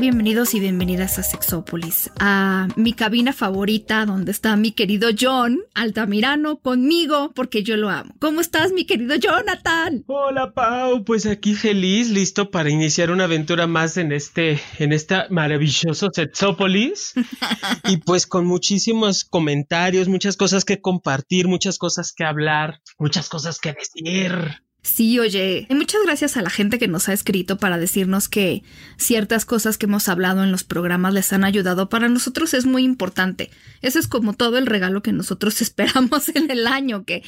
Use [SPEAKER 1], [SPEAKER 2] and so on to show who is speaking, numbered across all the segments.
[SPEAKER 1] Bienvenidos y bienvenidas a Sexópolis, a mi cabina favorita donde está mi querido John Altamirano conmigo porque yo lo amo. ¿Cómo estás, mi querido Jonathan?
[SPEAKER 2] Hola, Pau. Pues aquí feliz, listo para iniciar una aventura más en este, en esta maravilloso Sexópolis y pues con muchísimos comentarios, muchas cosas que compartir, muchas cosas que hablar, muchas cosas que decir.
[SPEAKER 1] Sí, oye, muchas gracias a la gente que nos ha escrito para decirnos que ciertas cosas que hemos hablado en los programas les han ayudado. Para nosotros es muy importante. Ese es como todo el regalo que nosotros esperamos en el año, que,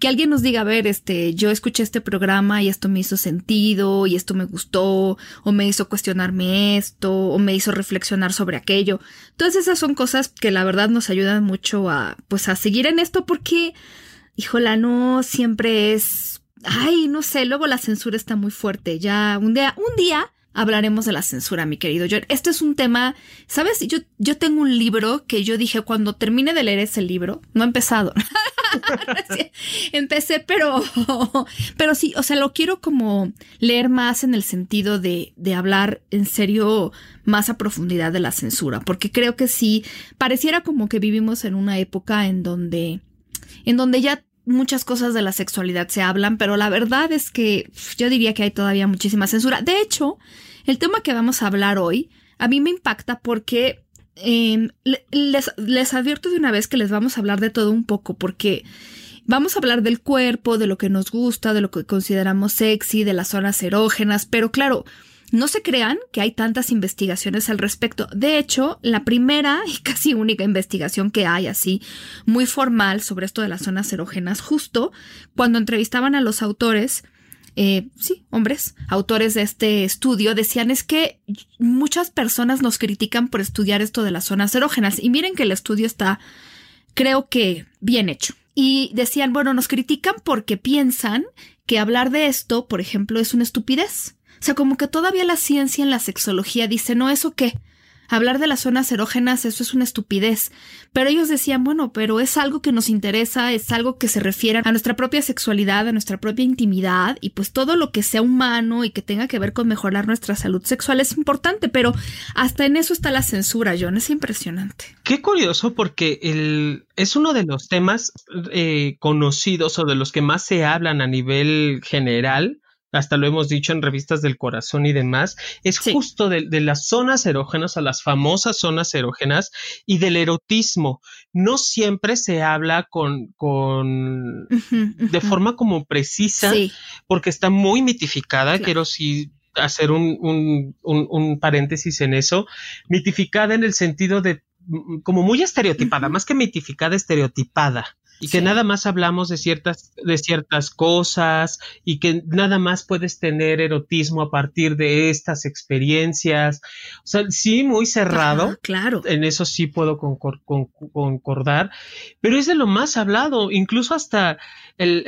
[SPEAKER 1] que alguien nos diga, a ver, este, yo escuché este programa y esto me hizo sentido y esto me gustó, o me hizo cuestionarme esto, o me hizo reflexionar sobre aquello. Todas esas son cosas que la verdad nos ayudan mucho a, pues, a seguir en esto porque, híjola, no siempre es ay, no sé, luego la censura está muy fuerte. Ya un día, un día hablaremos de la censura, mi querido John. Este es un tema, ¿sabes? Yo, yo tengo un libro que yo dije cuando termine de leer ese libro, no he empezado. Empecé, pero, pero sí, o sea, lo quiero como leer más en el sentido de, de hablar en serio más a profundidad de la censura, porque creo que sí, pareciera como que vivimos en una época en donde, en donde ya muchas cosas de la sexualidad se hablan, pero la verdad es que yo diría que hay todavía muchísima censura. De hecho, el tema que vamos a hablar hoy a mí me impacta porque em, les, les advierto de una vez que les vamos a hablar de todo un poco, porque vamos a hablar del cuerpo, de lo que nos gusta, de lo que consideramos sexy, de las zonas erógenas, pero claro, no se crean que hay tantas investigaciones al respecto. De hecho, la primera y casi única investigación que hay así, muy formal sobre esto de las zonas erógenas, justo cuando entrevistaban a los autores, eh, sí, hombres, autores de este estudio, decían es que muchas personas nos critican por estudiar esto de las zonas erógenas. Y miren que el estudio está, creo que, bien hecho. Y decían, bueno, nos critican porque piensan que hablar de esto, por ejemplo, es una estupidez. Sea, como que todavía la ciencia en la sexología dice, no, ¿eso qué? Hablar de las zonas erógenas, eso es una estupidez. Pero ellos decían, bueno, pero es algo que nos interesa, es algo que se refiere a nuestra propia sexualidad, a nuestra propia intimidad, y pues todo lo que sea humano y que tenga que ver con mejorar nuestra salud sexual es importante, pero hasta en eso está la censura, John, es impresionante.
[SPEAKER 2] Qué curioso porque el, es uno de los temas eh, conocidos o de los que más se hablan a nivel general hasta lo hemos dicho en revistas del corazón y demás, es justo de, las zonas erógenas a las famosas zonas erógenas y del erotismo. No siempre se habla con, con de forma como precisa, porque está muy mitificada. Quiero sí hacer un, un, un, paréntesis en eso, mitificada en el sentido de como muy estereotipada, más que mitificada, estereotipada y que nada más hablamos de ciertas, de ciertas cosas y que nada más puedes tener erotismo a partir de estas experiencias. O sea, sí, muy cerrado.
[SPEAKER 1] claro.
[SPEAKER 2] En eso sí puedo concordar, pero es de lo más hablado, incluso hasta el,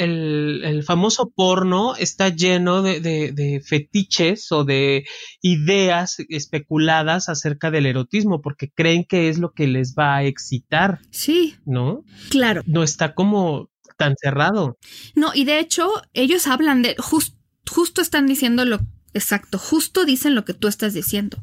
[SPEAKER 2] el, famoso porno está lleno de, de, fetiches o de ideas especuladas acerca del erotismo porque creen que es lo que les va a excitar.
[SPEAKER 1] Sí.
[SPEAKER 2] ¿No?
[SPEAKER 1] Claro.
[SPEAKER 2] No está como tan cerrado.
[SPEAKER 1] No, y de hecho, ellos hablan de, justo están diciendo lo exacto, justo dicen lo que tú estás diciendo.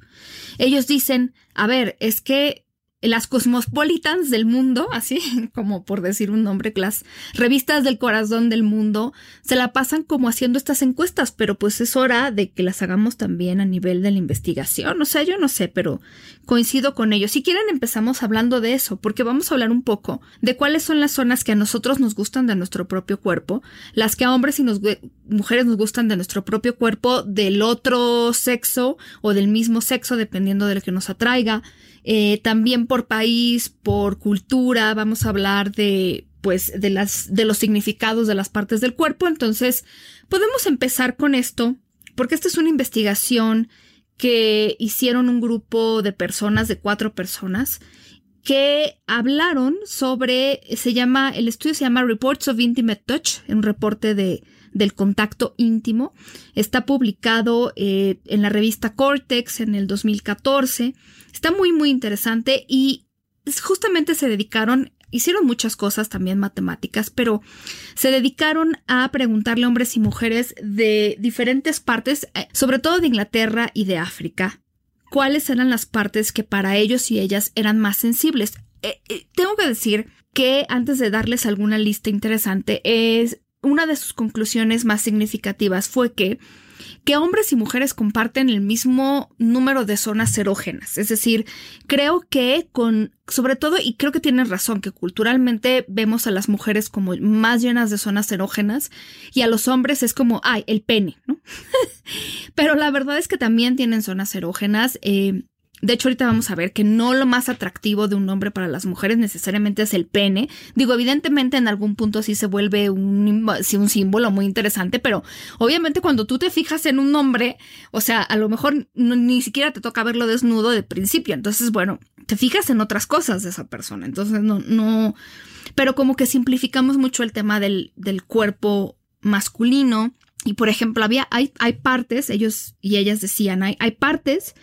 [SPEAKER 1] Ellos dicen, a ver, es que las cosmopolitans del mundo, así como por decir un nombre, las revistas del corazón del mundo, se la pasan como haciendo estas encuestas, pero pues es hora de que las hagamos también a nivel de la investigación. O sea, yo no sé, pero coincido con ellos. Si quieren empezamos hablando de eso, porque vamos a hablar un poco de cuáles son las zonas que a nosotros nos gustan de nuestro propio cuerpo, las que a hombres y mujeres nos gustan de nuestro propio cuerpo, del otro sexo o del mismo sexo, dependiendo de lo que nos atraiga eh, también por país, por cultura, vamos a hablar de pues de las de los significados de las partes del cuerpo. Entonces, podemos empezar con esto, porque esta es una investigación que hicieron un grupo de personas, de cuatro personas, que hablaron sobre, se llama, el estudio se llama Reports of Intimate Touch, un reporte de, del contacto íntimo. Está publicado eh, en la revista Cortex en el 2014. Está muy, muy interesante y justamente se dedicaron, hicieron muchas cosas también matemáticas, pero se dedicaron a preguntarle a hombres y mujeres de diferentes partes, eh, sobre todo de Inglaterra y de África, cuáles eran las partes que para ellos y ellas eran más sensibles. Eh, tengo que decir que antes de darles alguna lista interesante, es una de sus conclusiones más significativas fue que que hombres y mujeres comparten el mismo número de zonas erógenas. Es decir, creo que con, sobre todo, y creo que tienes razón, que culturalmente vemos a las mujeres como más llenas de zonas erógenas y a los hombres es como, ay, el pene, ¿no? Pero la verdad es que también tienen zonas erógenas. Eh, de hecho, ahorita vamos a ver que no lo más atractivo de un hombre para las mujeres necesariamente es el pene. Digo, evidentemente en algún punto sí se vuelve un, un símbolo muy interesante, pero obviamente cuando tú te fijas en un hombre, o sea, a lo mejor ni siquiera te toca verlo desnudo de principio. Entonces, bueno, te fijas en otras cosas de esa persona. Entonces, no, no, pero como que simplificamos mucho el tema del, del cuerpo masculino. Y por ejemplo, había, hay, hay partes, ellos y ellas decían, hay, hay partes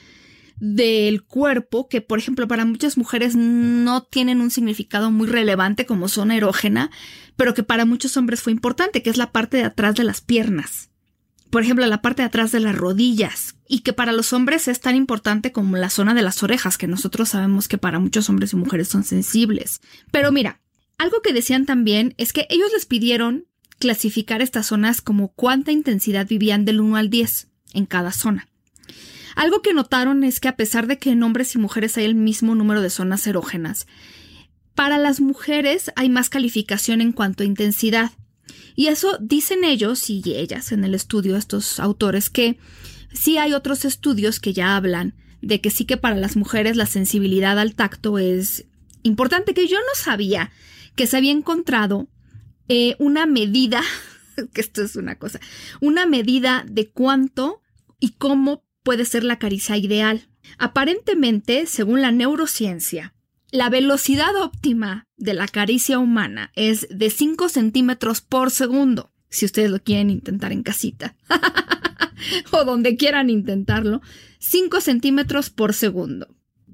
[SPEAKER 1] del cuerpo que, por ejemplo, para muchas mujeres no tienen un significado muy relevante como zona erógena, pero que para muchos hombres fue importante, que es la parte de atrás de las piernas. Por ejemplo, la parte de atrás de las rodillas, y que para los hombres es tan importante como la zona de las orejas, que nosotros sabemos que para muchos hombres y mujeres son sensibles. Pero mira, algo que decían también es que ellos les pidieron clasificar estas zonas como cuánta intensidad vivían del 1 al 10 en cada zona. Algo que notaron es que a pesar de que en hombres y mujeres hay el mismo número de zonas erógenas, para las mujeres hay más calificación en cuanto a intensidad. Y eso dicen ellos y ellas en el estudio, estos autores, que sí hay otros estudios que ya hablan de que sí que para las mujeres la sensibilidad al tacto es importante, que yo no sabía que se había encontrado eh, una medida, que esto es una cosa, una medida de cuánto y cómo puede ser la caricia ideal. Aparentemente, según la neurociencia, la velocidad óptima de la caricia humana es de 5 centímetros por segundo, si ustedes lo quieren intentar en casita, o donde quieran intentarlo, 5 centímetros por segundo.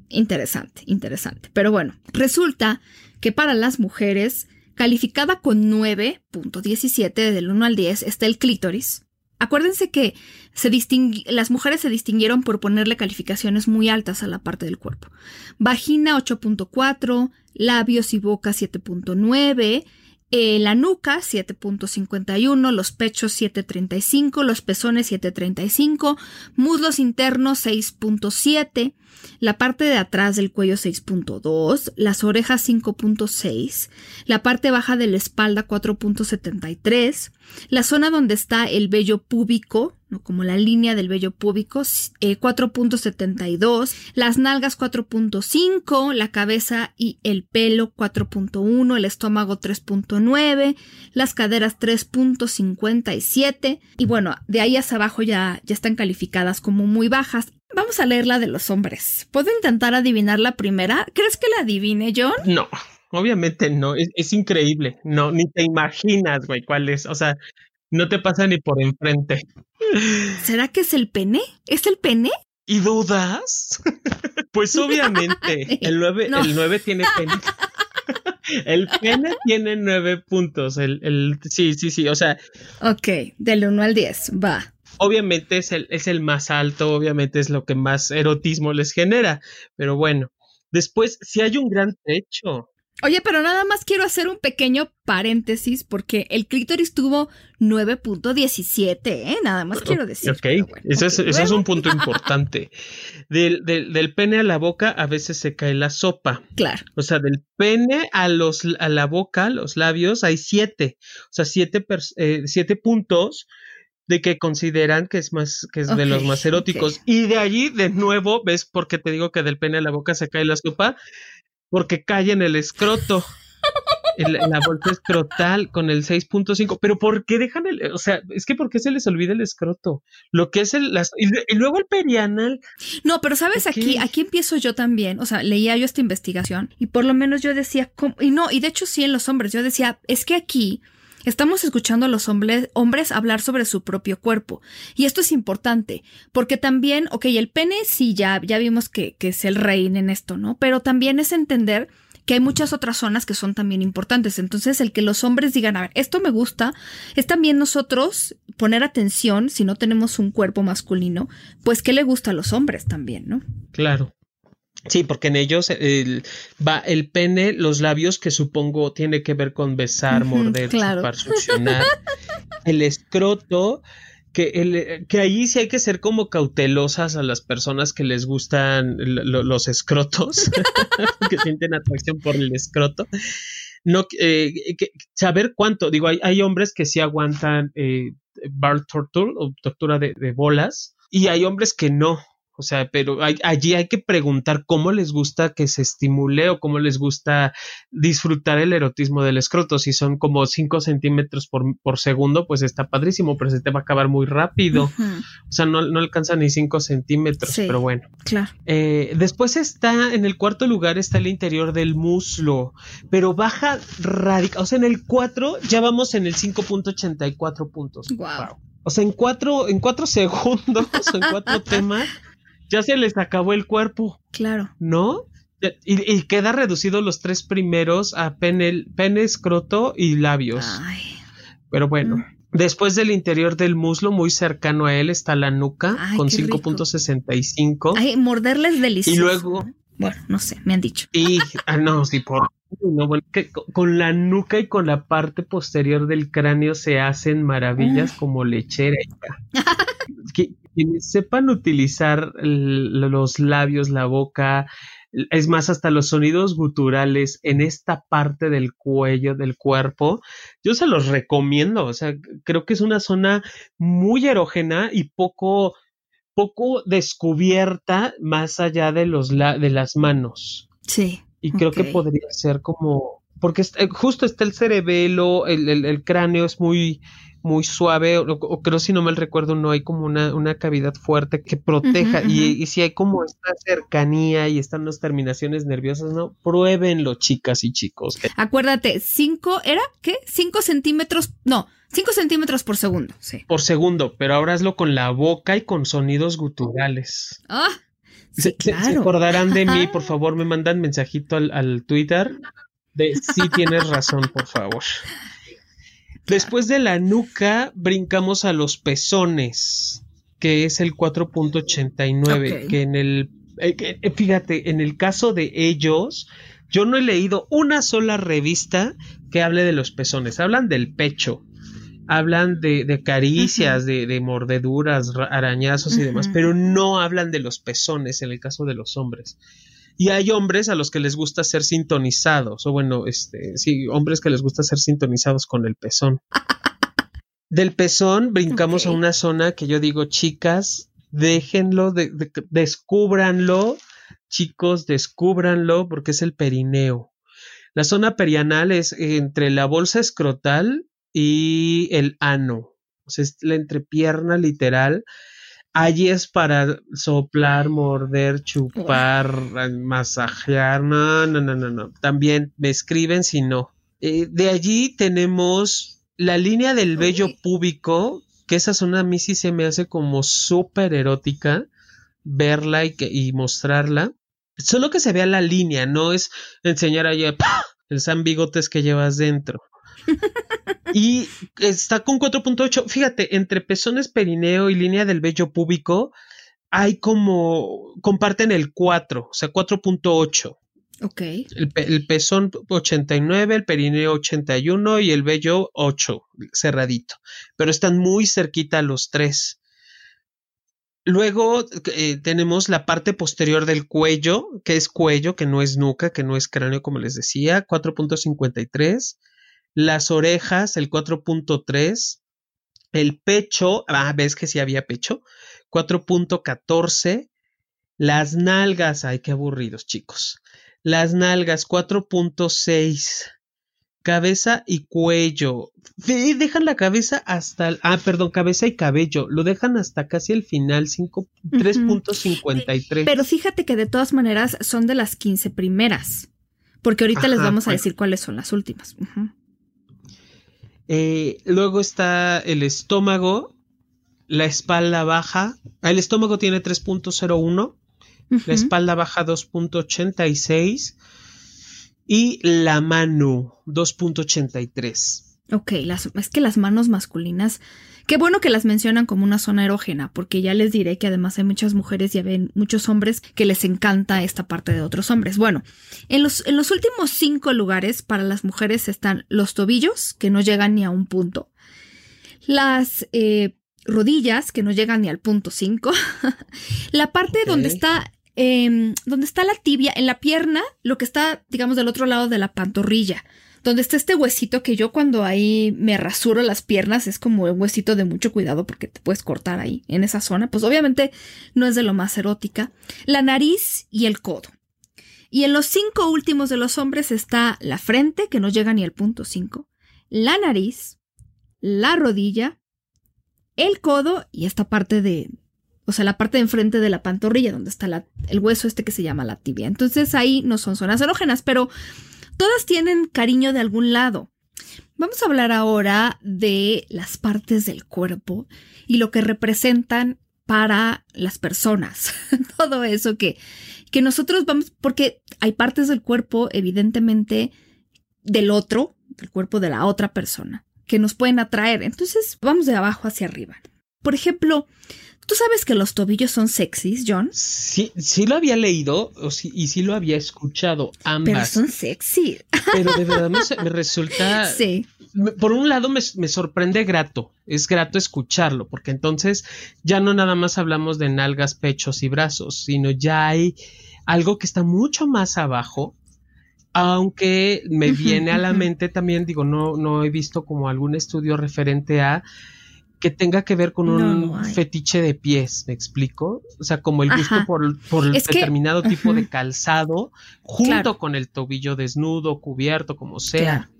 [SPEAKER 1] Interesante, interesante. Pero bueno, resulta que para las mujeres, calificada con 9.17 del 1 al 10 está el clítoris, Acuérdense que las mujeres se distinguieron por ponerle calificaciones muy altas a la parte del cuerpo. Vagina 8.4, labios y boca 7.9, eh, la nuca 7.51, los pechos 7.35, los pezones 7.35, muslos internos 6.7, la parte de atrás del cuello 6.2, las orejas 5.6, la parte baja de la espalda 4.73, la zona donde está el vello púbico como la línea del vello púbico, 4.72, eh, las nalgas 4.5, la cabeza y el pelo 4.1, el estómago 3.9, las caderas 3.57 y bueno, de ahí hacia abajo ya, ya están calificadas como muy bajas. Vamos a leer la de los hombres. ¿Puedo intentar adivinar la primera? ¿Crees que la adivine, John?
[SPEAKER 2] No. Obviamente no, es, es, increíble. No, ni te imaginas, güey, cuál es. O sea, no te pasa ni por enfrente.
[SPEAKER 1] ¿Será que es el pene? ¿Es el pene?
[SPEAKER 2] ¿Y dudas? pues obviamente, el 9, el tiene pene. El pene tiene nueve puntos. El, el, sí, sí, sí. O sea.
[SPEAKER 1] Ok, del 1 al 10, va.
[SPEAKER 2] Obviamente es el, es el más alto, obviamente es lo que más erotismo les genera. Pero bueno, después, si hay un gran techo.
[SPEAKER 1] Oye, pero nada más quiero hacer un pequeño paréntesis porque el clítoris tuvo 9.17, ¿eh? Nada más quiero decir.
[SPEAKER 2] Ok, eso, es, un punto importante. Del, del, pene a la boca a veces se cae la sopa.
[SPEAKER 1] Claro.
[SPEAKER 2] O sea, del pene a, los, a la boca, los labios, hay siete. O sea, siete, eh, siete puntos de que consideran que es más que es de los más eróticos y de allí de nuevo ves por qué te digo que del pene a la boca se cae la sopa porque cae en el escroto. la bolsa escrotal con el 6.5. Pero ¿por qué dejan el, o sea, es que ¿por qué se les olvida el escroto? Lo que es el, las, y, luego el perianal.
[SPEAKER 1] No, pero sabes, aquí, aquí empiezo yo también, o sea, leía yo esta investigación y por lo menos yo decía, y no, y de hecho sí en los hombres, yo decía, es que aquí Estamos escuchando a los hombres, hablar sobre su propio cuerpo. Y esto es importante, porque también, ok, el pene sí, ya, ya vimos que, que es el rey en esto, ¿no? Pero también es entender que hay muchas otras zonas que son también importantes. Entonces, el que los hombres digan, a ver, esto me gusta, es también nosotros poner atención, si no tenemos un cuerpo masculino, pues qué le gusta a los hombres también, ¿no?
[SPEAKER 2] Claro. Sí, porque en ellos va el pene, los labios, que supongo tiene que ver con besar, morder, chupar, succionar. el escroto, que, el, que ahí sí hay que ser como cautelosas a las personas que les gustan los escrotos, que sienten atracción por el escroto. No, eh, saber cuánto, digo, hay, hay, hombres que sí aguantan eh, bar torture o tortura de, de bolas y hay hombres que no, o sea, pero allí hay que preguntar cómo les gusta que se estimule o cómo les gusta disfrutar el erotismo del escroto. Si son como 5 centímetros por, por, segundo, pues está padrísimo, pero se te va a acabar muy rápido. O sea, no, no, alcanza ni 5 centímetros, pero bueno.
[SPEAKER 1] Claro.
[SPEAKER 2] Eh, después está, en el cuarto lugar está el interior del muslo, pero baja radical. O sea, en el 4 ya vamos en el 5.84 puntos.
[SPEAKER 1] Wow.
[SPEAKER 2] O sea, en cuatro, en cuatro segundos, en cuatro temas, ya se les acabó el cuerpo.
[SPEAKER 1] Claro.
[SPEAKER 2] ¿No? Y, queda reducido los tres primeros a pene, pene escroto y labios. Ay. Pero bueno. Mm. Después del interior del muslo, muy cercano a él, está la nuca con 5.65.
[SPEAKER 1] Ay, morderles delicioso.
[SPEAKER 2] Y luego.
[SPEAKER 1] Bueno, no sé, me han dicho.
[SPEAKER 2] Y, ah, no, sí, por. No, bueno, que con la nuca y con la parte posterior del cráneo se hacen maravillas mm. como lechera. quienes sepan utilizar los labios, la boca, es más, hasta los sonidos guturales en esta parte del cuello, del cuerpo, yo se los recomiendo. O sea, creo que es una zona muy erógena y poco, poco descubierta más allá de, los de las manos.
[SPEAKER 1] Sí.
[SPEAKER 2] Y creo que podría ser como, porque justo está el cerebelo, el, el cráneo es muy, muy suave, o, creo si no mal recuerdo, no hay como una, una cavidad fuerte que proteja. Y, si hay como esta cercanía y están las terminaciones nerviosas, ¿no? Pruébenlo, chicas y chicos.
[SPEAKER 1] Acuérdate, cinco, ¿era qué? Cinco centímetros, no, cinco centímetros por segundo, sí.
[SPEAKER 2] Por segundo, pero ahora hazlo con la boca y con sonidos guturales.
[SPEAKER 1] Ah.
[SPEAKER 2] se, acordarán de mí, por favor, me mandan mensajito al, al Twitter de si tienes razón, por favor. Después de la nuca, brincamos a los pezones, que es el 4.89, que en el, eh, eh, fíjate, en el caso de ellos, yo no he leído una sola revista que hable de los pezones, hablan del pecho, hablan de, caricias, de, mordeduras, arañazos y demás, pero no hablan de los pezones en el caso de los hombres. Y hay hombres a los que les gusta ser sintonizados, o bueno, este, sí, hombres que les gusta ser sintonizados con el pezón. Del pezón brincamos a una zona que yo digo, chicas, déjenlo, de, descúbranlo, chicos, descúbranlo, porque es el perineo. La zona perianal es entre la bolsa escrotal y el ano. O sea, es la entrepierna literal Allí es para soplar, morder, chupar, masajear. No, no, no, no, no. También me escriben si no. Eh, de allí tenemos la línea del vello púbico, que esa zona a mí sí se me hace como súper erótica verla y, y mostrarla. Solo que se vea la línea, no es enseñar allá el san bigotes que llevas dentro. Y está con 4.8. Fíjate, entre pezones perineo y línea del vello púbico hay como comparten el 4, o sea, 4.8.
[SPEAKER 1] Ok.
[SPEAKER 2] El, el, pezón 89, el perineo 81 y el vello 8, cerradito. Pero están muy cerquita los tres. Luego eh, tenemos la parte posterior del cuello, que es cuello, que no es nuca, que no es cráneo, como les decía, 4.53 las orejas, el 4.3, el pecho, ah, ves que sí había pecho, 4.14, las nalgas, ay, qué aburridos chicos, las nalgas 4.6, cabeza y cuello. dejan la cabeza hasta, ah, perdón, cabeza y cabello, lo dejan hasta casi el final, 3.53.
[SPEAKER 1] Pero fíjate que de todas maneras son de las 15 primeras, porque ahorita les vamos a decir cuáles son las últimas.
[SPEAKER 2] Eh, luego está el estómago, la espalda baja, el estómago tiene 3.01, la espalda baja 2.86 y la mano 2.83.
[SPEAKER 1] Ok, las, es que las manos masculinas, qué bueno que las mencionan como una zona erógena, porque ya les diré que además hay muchas mujeres y hay muchos hombres que les encanta esta parte de otros hombres. Bueno, en los, en los últimos cinco lugares para las mujeres están los tobillos, que no llegan ni a un punto, las eh, rodillas, que no llegan ni al punto 5, la parte donde está Em, donde está la tibia, en la pierna, lo que está, digamos, del otro lado de la pantorrilla, donde está este huesito que yo cuando ahí me rasuro las piernas es como un huesito de mucho cuidado porque te puedes cortar ahí, en esa zona, pues obviamente no es de lo más erótica, la nariz y el codo. Y en los cinco últimos de los hombres está la frente, que no llega ni al punto 5, la nariz, la rodilla, el codo y esta parte de, o sea, la parte de enfrente de la pantorrilla, donde está el hueso este que se llama la tibia. Entonces ahí no son zonas erógenas, pero todas tienen cariño de algún lado. Vamos a hablar ahora de las partes del cuerpo y lo que representan para las personas. Todo eso que, que nosotros vamos, porque hay partes del cuerpo, evidentemente, del otro, del cuerpo de la otra persona, que nos pueden atraer. Entonces, vamos de abajo hacia arriba. Por ejemplo, ¿Tú sabes que los tobillos son sexys, John?
[SPEAKER 2] Sí, sí lo había leído y sí lo había escuchado ambas.
[SPEAKER 1] Pero son sexy.
[SPEAKER 2] Pero de verdad me, resulta... Sí. Por un lado me, me, sorprende grato, es grato escucharlo, porque entonces ya no nada más hablamos de nalgas, pechos y brazos, sino ya hay algo que está mucho más abajo, aunque me viene a la mente también, digo, no, no he visto como algún estudio referente a que tenga que ver con un fetiche de pies, ¿me explico? O sea, como el gusto por, por determinado tipo de calzado, junto con el tobillo desnudo, cubierto, como sea.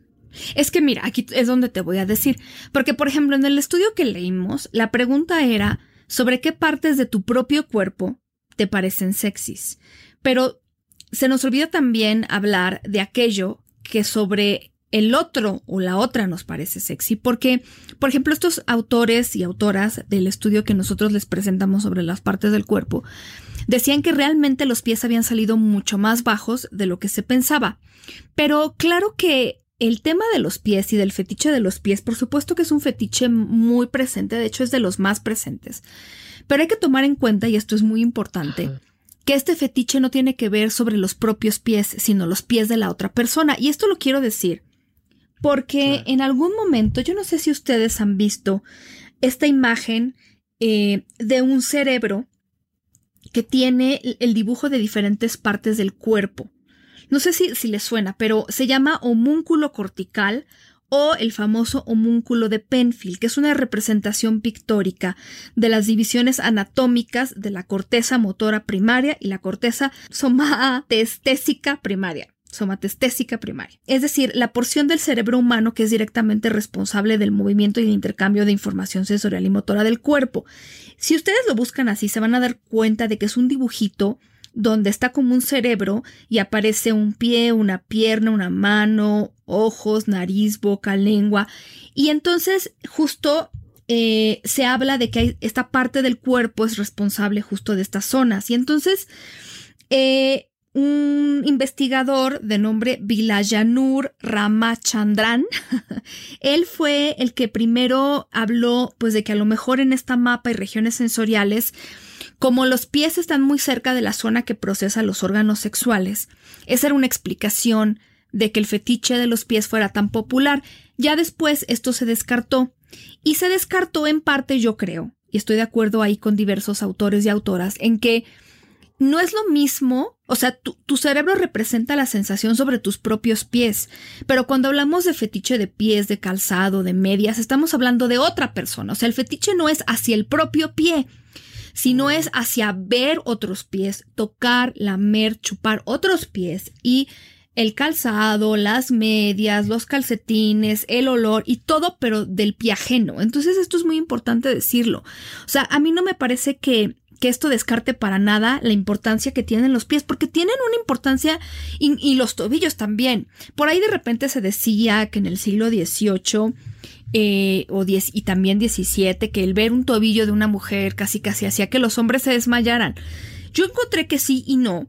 [SPEAKER 1] Es que mira, aquí es donde te voy a decir, porque por ejemplo, en el estudio que leímos, la pregunta era sobre qué partes de tu propio cuerpo te parecen sexys, pero se nos olvida también hablar de aquello que sobre el otro o la otra nos parece sexy, porque, por ejemplo, estos autores y autoras del estudio que nosotros les presentamos sobre las partes del cuerpo, decían que realmente los pies habían salido mucho más bajos de lo que se pensaba. Pero claro que el tema de los pies y del fetiche de los pies, por supuesto que es un fetiche muy presente, de hecho es de los más presentes. Pero hay que tomar en cuenta, y esto es muy importante, que este fetiche no tiene que ver sobre los propios pies, sino los pies de la otra persona. Y esto lo quiero decir porque en algún momento, yo no sé si ustedes han visto esta imagen eh, de un cerebro que tiene el dibujo de diferentes partes del cuerpo. No sé si, si les suena, pero se llama homúnculo cortical o el famoso homúnculo de Penfield, que es una representación pictórica de las divisiones anatómicas de la corteza motora primaria y la corteza somatestésica primaria somatestésica primaria, es decir, la porción del cerebro humano que es directamente responsable del movimiento y el intercambio de información sensorial y motora del cuerpo. Si ustedes lo buscan así, se van a dar cuenta de que es un dibujito donde está como un cerebro y aparece un pie, una pierna, una mano, ojos, nariz, boca, lengua. Y entonces justo eh, se habla de que esta parte del cuerpo es responsable justo de estas zonas. Y entonces eh, un investigador de nombre Vilayanur Ramachandran. Él fue el que primero habló pues de que a lo mejor en esta mapa y regiones sensoriales como los pies están muy cerca de la zona que procesa los órganos sexuales, esa era una explicación de que el fetiche de los pies fuera tan popular. Ya después esto se descartó. Y se descartó en parte, yo creo, y estoy de acuerdo ahí con diversos autores y autoras, en que no es lo mismo, o sea, tu, cerebro representa la sensación sobre tus propios pies, pero cuando hablamos de fetiche de pies, de calzado, de medias, estamos hablando de otra persona, o sea, el fetiche no es hacia el propio pie, sino es hacia ver otros pies, tocar, lamer, chupar otros pies y el calzado, las medias, los calcetines, el olor y todo, pero del pie ajeno. Entonces esto es muy importante decirlo. O sea, a mí no me parece que que esto descarte para nada la importancia que tienen los pies, porque tienen una importancia y, los tobillos también. Por ahí de repente se decía que en el siglo XVIII eh, o diez, y también XVII, que el ver un tobillo de una mujer casi casi hacía que los hombres se desmayaran. Yo encontré que sí y no,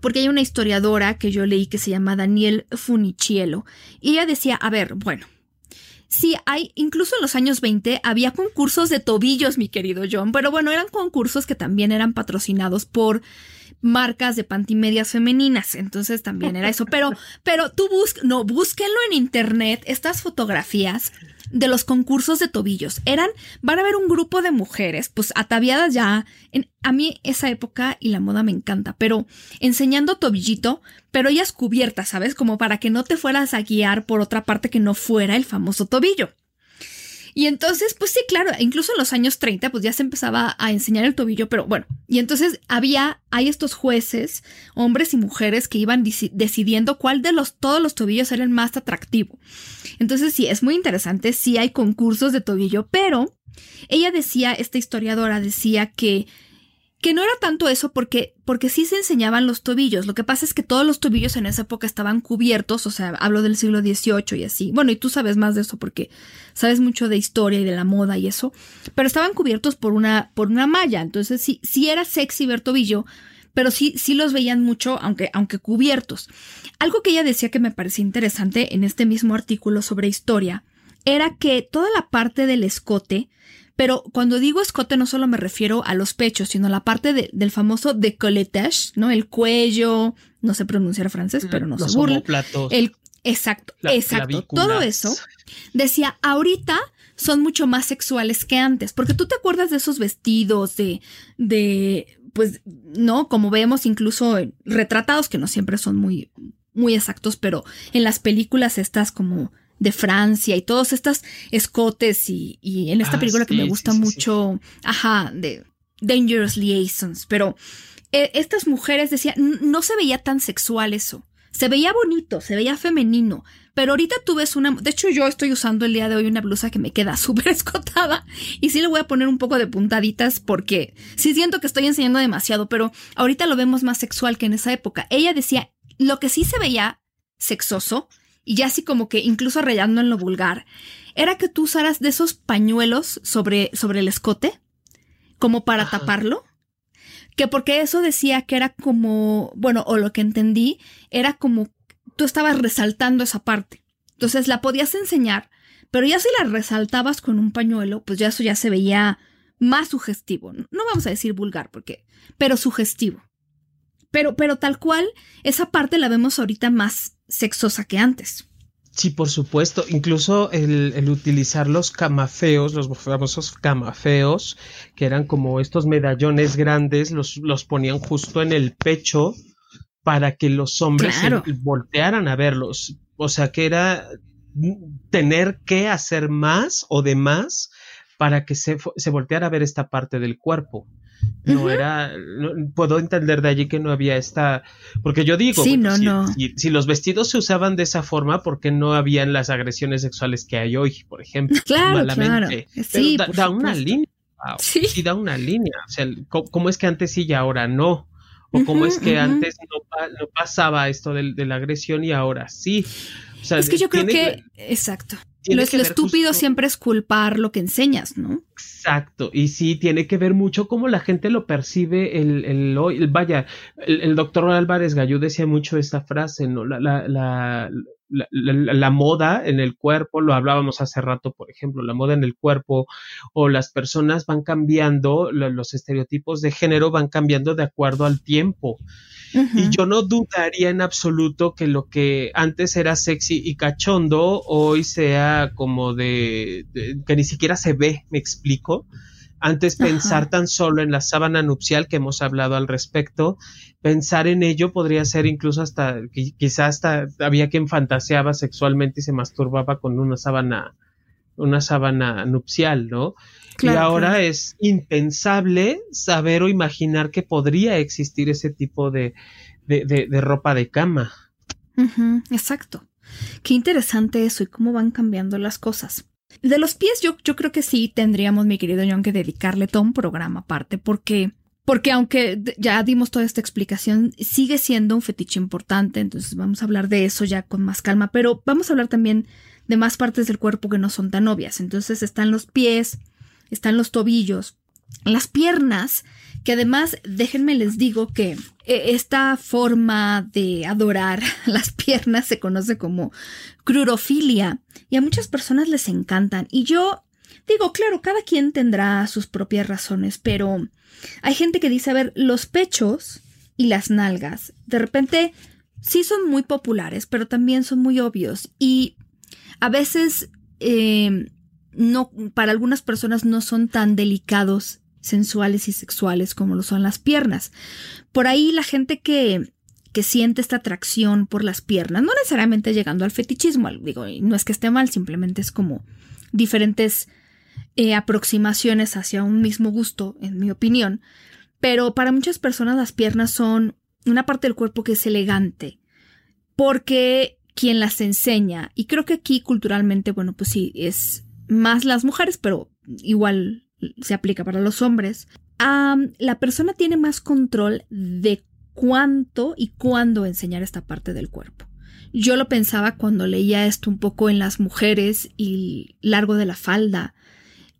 [SPEAKER 1] porque hay una historiadora que yo leí que se llama Daniel Funichielo, y ella decía, a ver, bueno, Sí, hay, incluso en los años 20 había concursos de tobillos, mi querido John, pero bueno, eran concursos que también eran patrocinados por marcas de pantimedias femeninas, entonces también era eso, pero, pero tú bus no, búsquenlo en internet, estas fotografías de los concursos de tobillos. Eran, van a ver un grupo de mujeres, pues ataviadas ya. En, a mí esa época y la moda me encanta, pero enseñando tobillito, pero ellas cubiertas, ¿sabes? Como para que no te fueras a guiar por otra parte que no fuera el famoso tobillo. Y entonces, pues sí, claro, incluso en los años 30, pues ya se empezaba a enseñar el tobillo, pero bueno, y entonces había, hay estos jueces, hombres y mujeres, que iban decidiendo cuál de los, todos los tobillos era el más atractivo. Entonces sí, es muy interesante, sí hay concursos de tobillo, pero ella decía, esta historiadora decía que que no era tanto eso porque, porque sí se enseñaban los tobillos. Lo que pasa es que todos los tobillos en esa época estaban cubiertos, o sea, hablo del siglo XVIII y así. Bueno, y tú sabes más de eso porque sabes mucho de historia y de la moda y eso. Pero estaban cubiertos por una, por una malla. Entonces sí, sí era sexy ver tobillo, pero sí, sí los veían mucho, aunque, aunque cubiertos. Algo que ella decía que me parecía interesante en este mismo artículo sobre historia era que toda la parte del escote pero cuando digo escote no solo me refiero a los pechos, sino a la parte del famoso décolletage, ¿no? El cuello, no sé pronunciar francés, pero no se burla. El, exacto, exacto. Todo eso, decía, ahorita son mucho más sexuales que antes, porque tú te acuerdas de esos vestidos de, de, pues, no, como vemos incluso retratados, que no siempre son muy, muy exactos, pero en las películas estas como de Francia y todos estos escotes y, en esta ah, película que me gusta mucho, ajá, de Dangerous Liaisons, pero eh, estas mujeres decían, no se veía tan sexual eso. Se veía bonito, se veía femenino, pero ahorita tú ves una, de hecho yo estoy usando el día de hoy una blusa que me queda súper escotada y sí le voy a poner un poco de puntaditas porque sí siento que estoy enseñando demasiado, pero ahorita lo vemos más sexual que en esa época. Ella decía, lo que sí se veía sexoso y ya así como que incluso rayando en lo vulgar, era que tú usaras de esos pañuelos sobre, sobre el escote, como para taparlo. Que porque eso decía que era como, bueno, o lo que entendí, era como tú estabas resaltando esa parte. Entonces la podías enseñar, pero ya si la resaltabas con un pañuelo, pues ya eso ya se veía más sugestivo. No vamos a decir vulgar, porque, pero sugestivo. Pero, pero tal cual, esa parte la vemos ahorita más sexosa que antes.
[SPEAKER 2] Sí, por supuesto. Incluso el, utilizar los camafeos, los famosos camafeos, que eran como estos medallones grandes, los, los ponían justo en el pecho para que los hombres voltearan a verlos. O sea que era tener que hacer más o de más para que se, se volteara a ver esta parte del cuerpo. No era, puedo entender de allí que no había esta, porque yo digo,
[SPEAKER 1] sí, no, no.
[SPEAKER 2] Si, los vestidos se usaban de esa forma, ¿por qué no habían las agresiones sexuales que hay hoy, por ejemplo?
[SPEAKER 1] Claro, claro. Sí,
[SPEAKER 2] da, una línea. sí. da una línea. O sea, ¿cómo es que antes sí y ahora no? O cómo es que antes no, pasaba esto de, la agresión y ahora sí.
[SPEAKER 1] O sea, es que yo creo que, exacto. Lo, estúpido siempre es culpar lo que enseñas, ¿no?
[SPEAKER 2] Exacto, y sí, tiene que ver mucho cómo la gente lo percibe, el, el, vaya, el, doctor Álvarez Gallú decía mucho esta frase, ¿no? La, la, la, la, moda en el cuerpo, lo hablábamos hace rato, por ejemplo, la moda en el cuerpo o las personas van cambiando, los estereotipos de género van cambiando de acuerdo al tiempo. Y yo no dudaría en absoluto que lo que antes era sexy y cachondo hoy sea como de, que ni siquiera se ve, me explico. Antes pensar tan solo en la sábana nupcial que hemos hablado al respecto, pensar en ello podría ser incluso hasta, quizás hasta había quien fantaseaba sexualmente y se masturbaba con una sábana, una sábana nupcial, ¿no? Y ahora es impensable saber o imaginar que podría existir ese tipo de, de, ropa de cama.
[SPEAKER 1] exacto. Qué interesante eso y cómo van cambiando las cosas. De los pies, yo, yo creo que sí tendríamos, mi querido John, que dedicarle todo un programa aparte, porque, porque aunque ya dimos toda esta explicación, sigue siendo un fetiche importante, entonces vamos a hablar de eso ya con más calma, pero vamos a hablar también de más partes del cuerpo que no son tan obvias. Entonces están los pies, están los tobillos, las piernas, que además, déjenme les digo que eh, esta forma de adorar las piernas se conoce como crurofilia y a muchas personas les encantan. Y yo digo, claro, cada quien tendrá sus propias razones, pero hay gente que dice, a ver, los pechos y las nalgas, de repente sí son muy populares, pero también son muy obvios y a veces eh, no, para algunas personas no son tan delicados sensuales y sexuales como lo son las piernas. Por ahí la gente que, que siente esta atracción por las piernas, no necesariamente llegando al fetichismo, digo, no es que esté mal, simplemente es como diferentes eh, aproximaciones hacia un mismo gusto, en mi opinión. Pero para muchas personas las piernas son una parte del cuerpo que es elegante, porque quien las enseña, y creo que aquí culturalmente, bueno, pues sí, es más las mujeres, pero igual se aplica para los hombres, la persona tiene más control de cuánto y cuándo enseñar esta parte del cuerpo. Yo lo pensaba cuando leía esto un poco en las mujeres y largo de la falda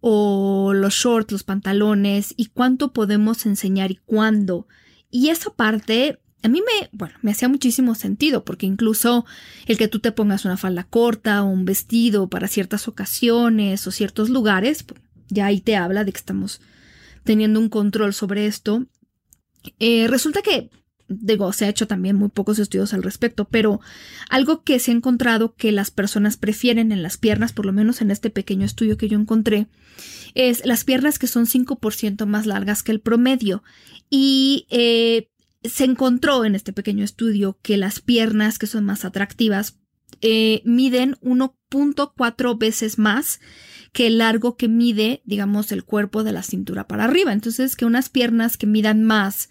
[SPEAKER 1] o los shorts, los pantalones y cuánto podemos enseñar y cuándo. Y esa parte a mí me, bueno, me hacía muchísimo sentido porque incluso el que tú te pongas una falda corta o un vestido para ciertas ocasiones o ciertos lugares, ya ahí te habla de que estamos teniendo un control sobre esto. Eh, resulta que, digo, se ha hecho también muy pocos estudios al respecto, pero algo que se ha encontrado que las personas prefieren en las piernas, por lo menos en este pequeño estudio que yo encontré, es las piernas que son 5% más largas que el promedio. Y eh, se encontró en este pequeño estudio que las piernas que son más atractivas eh, miden 1.4 veces más que el largo que mide, digamos, el cuerpo de la cintura para arriba. Entonces, que unas piernas que midan más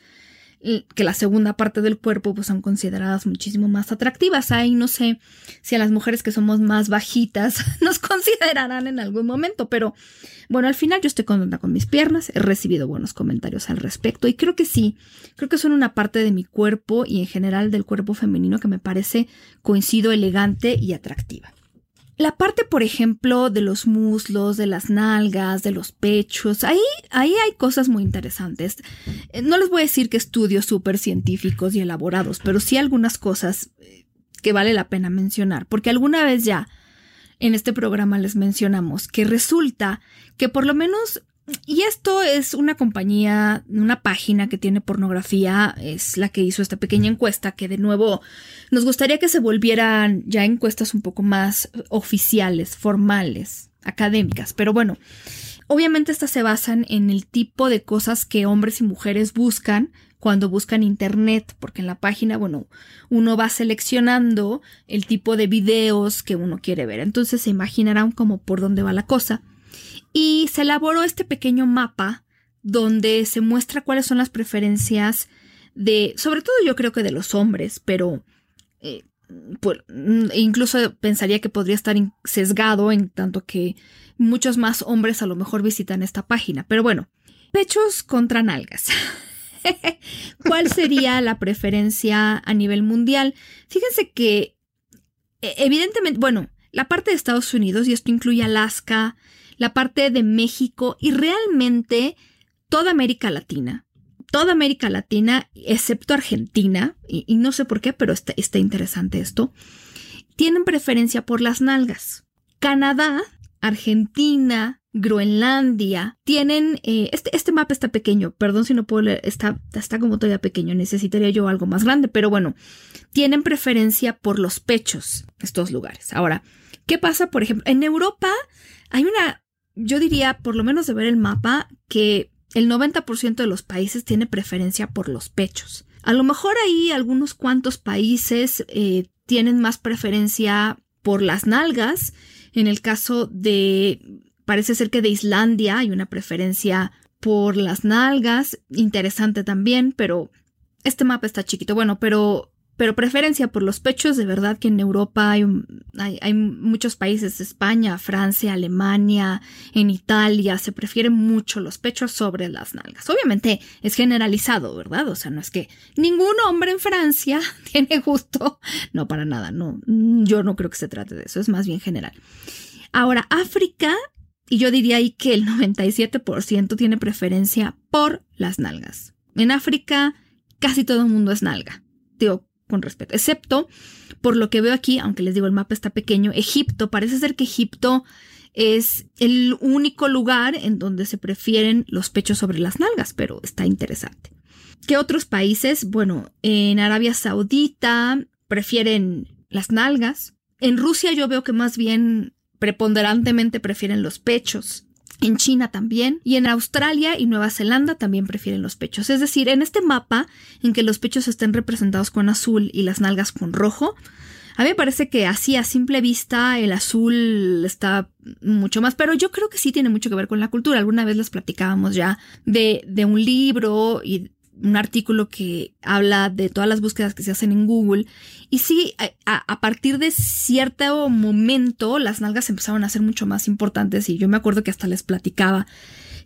[SPEAKER 1] que la segunda parte del cuerpo pues son consideradas muchísimo más atractivas. Ahí no sé si a las mujeres que somos más bajitas nos considerarán en algún momento, pero bueno, al final yo estoy contenta con mis piernas, he recibido buenos comentarios al respecto y creo que sí, creo que son una parte de mi cuerpo y en general del cuerpo femenino que me parece coincido elegante y atractiva. La parte, por ejemplo, de los muslos, de las nalgas, de los pechos, ahí, ahí hay cosas muy interesantes. Eh, no les voy a decir que estudios súper científicos y elaborados, pero sí algunas cosas eh, que vale la pena mencionar, porque alguna vez ya en este programa les mencionamos que resulta que por lo menos y esto es una compañía, una página que tiene pornografía, es la que hizo esta pequeña encuesta, que de nuevo nos gustaría que se volvieran ya encuestas un poco más oficiales, formales, académicas. Pero bueno, obviamente estas se basan en el tipo de cosas que hombres y mujeres buscan cuando buscan internet, porque en la página, bueno, uno va seleccionando el tipo de videos que uno quiere ver. Entonces se imaginarán como por dónde va la cosa y se elaboró este pequeño mapa donde se muestra cuáles son las preferencias de, sobre todo yo creo que de los hombres, pero eh, pues, incluso pensaría que podría estar sesgado en tanto que muchos más hombres a lo mejor visitan esta página. Pero bueno, pechos contra nalgas. ¿Cuál sería la preferencia a nivel mundial? Fíjense que e, evidentemente, bueno, la parte de Estados Unidos, y esto incluye Alaska, la parte de México y realmente toda América Latina. Toda América Latina, excepto Argentina, y, no sé por qué, pero está, está interesante esto, tienen preferencia por las nalgas. Canadá, Argentina, Groenlandia, tienen, eh, este, este mapa está pequeño, perdón si no puedo leer, está, está como todavía pequeño, necesitaría yo algo más grande, pero bueno, tienen preferencia por los pechos, estos lugares. Ahora, ¿qué pasa, por ejemplo? En Europa hay una yo diría, por lo menos de ver el mapa, que el 90% de los países tiene preferencia por los pechos. A lo mejor ahí algunos cuantos países eh, tienen más preferencia por las nalgas. En el caso de, parece ser que de Islandia hay una preferencia por las nalgas. Interesante también, pero este mapa está chiquito. Bueno, pero pero preferencia por los pechos, de verdad que en Europa hay, hay, muchos países, España, Francia, Alemania, en Italia, se prefieren mucho los pechos sobre las nalgas. Obviamente es generalizado, ¿verdad? O sea, no es que ningún hombre en Francia tiene gusto, no, para nada, no, yo no creo que se trate de eso, es más bien general. Ahora, África, y yo diría ahí que el 97% tiene preferencia por las nalgas. En África, casi todo el mundo es nalga. Digo, con respeto. Excepto, por lo que veo aquí, aunque les digo el mapa está pequeño, Egipto. Parece ser que Egipto es el único lugar en donde se prefieren los pechos sobre las nalgas, pero está interesante. ¿Qué otros países? Bueno, en Arabia Saudita prefieren las nalgas. En Rusia yo veo que más bien preponderantemente prefieren los pechos. En China también. Y en Australia y Nueva Zelanda también prefieren los pechos. Es decir, en este mapa, en que los pechos estén representados con azul y las nalgas con rojo, a mí me parece que así a simple vista el azul está mucho más, pero yo creo que sí tiene mucho que ver con la cultura. Alguna vez les platicábamos ya de, de un libro y un artículo que habla de todas las búsquedas que se hacen en Google. Y sí, a, partir de cierto momento las nalgas empezaron a ser mucho más importantes y yo me acuerdo que hasta les platicaba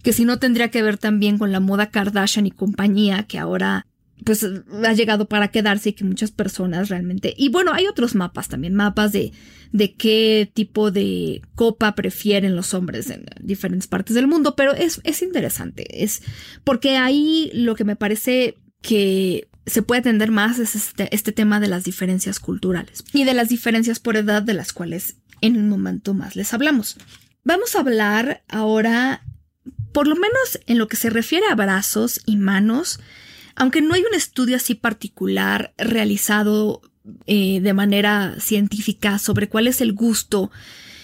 [SPEAKER 1] que si no tendría que ver también con la moda Kardashian y compañía que ahora pues ha llegado para quedarse y que muchas personas realmente... Y bueno, hay otros mapas también, mapas de, de qué tipo de copa prefieren los hombres en diferentes partes del mundo, pero es, es interesante, es porque ahí lo que me parece que se puede atender más es este, este tema de las diferencias culturales y de las diferencias por edad de las cuales en un momento más les hablamos. Vamos a hablar ahora, por lo menos en lo que se refiere a brazos y manos, aunque no hay un estudio así particular realizado eh, de manera científica sobre cuál es el gusto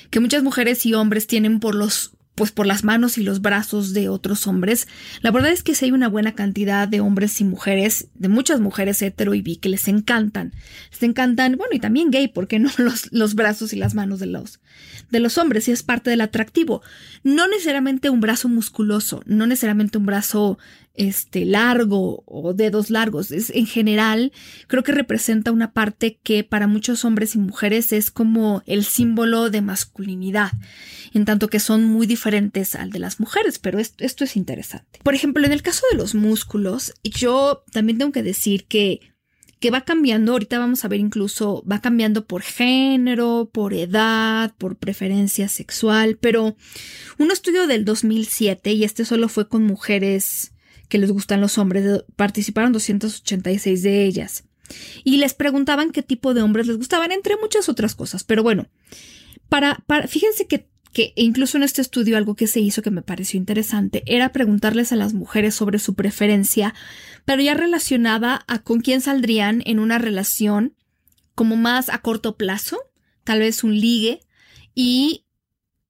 [SPEAKER 1] que muchas mujeres y hombres tienen por los pues por las manos y los brazos de otros hombres. La verdad es que sí hay una buena cantidad de hombres y mujeres, de muchas mujeres hetero y bi que les encantan. Les encantan, bueno, y también gay, porque no los, los brazos y las manos de los, de los hombres? Y es parte del atractivo. No necesariamente un brazo musculoso, no necesariamente un brazo este, largo o dedos largos. Es, en general, creo que representa una parte que para muchos hombres y mujeres es como el símbolo de masculinidad, en tanto que son muy diferentes al de las mujeres, pero esto, es interesante. Por ejemplo, en el caso de los músculos, yo también tengo que decir que que va cambiando, ahorita vamos a ver incluso, va cambiando por género, por edad, por preferencia sexual, pero un estudio del 2007, y este solo fue con mujeres que les gustan los hombres. Participaron 286 de ellas. Y les preguntaban qué tipo de hombres les gustaban, entre muchas otras cosas. Pero bueno, para, para fíjense que, que incluso en este estudio algo que se hizo que me pareció interesante era preguntarles a las mujeres sobre su preferencia, pero ya relacionada a con quién saldrían en una relación como más a corto plazo, tal vez un ligue, y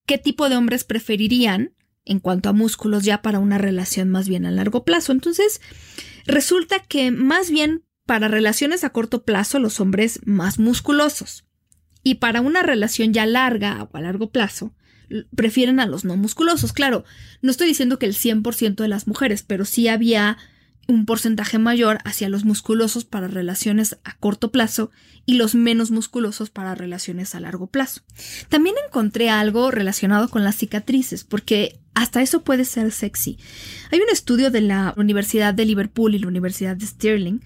[SPEAKER 1] qué tipo de hombres preferirían en cuanto a músculos ya para una relación más bien a largo plazo. Entonces, resulta que más bien para relaciones a corto plazo los hombres más musculosos y para una relación ya larga o a largo plazo prefieren a los no musculosos. Claro, no estoy diciendo que el 100% de las mujeres, pero sí había un porcentaje mayor hacia los musculosos para relaciones a corto plazo y los menos musculosos para relaciones a largo plazo. También encontré algo relacionado con las cicatrices, porque hasta eso puede ser sexy. Hay un estudio de la Universidad de Liverpool y la Universidad de Stirling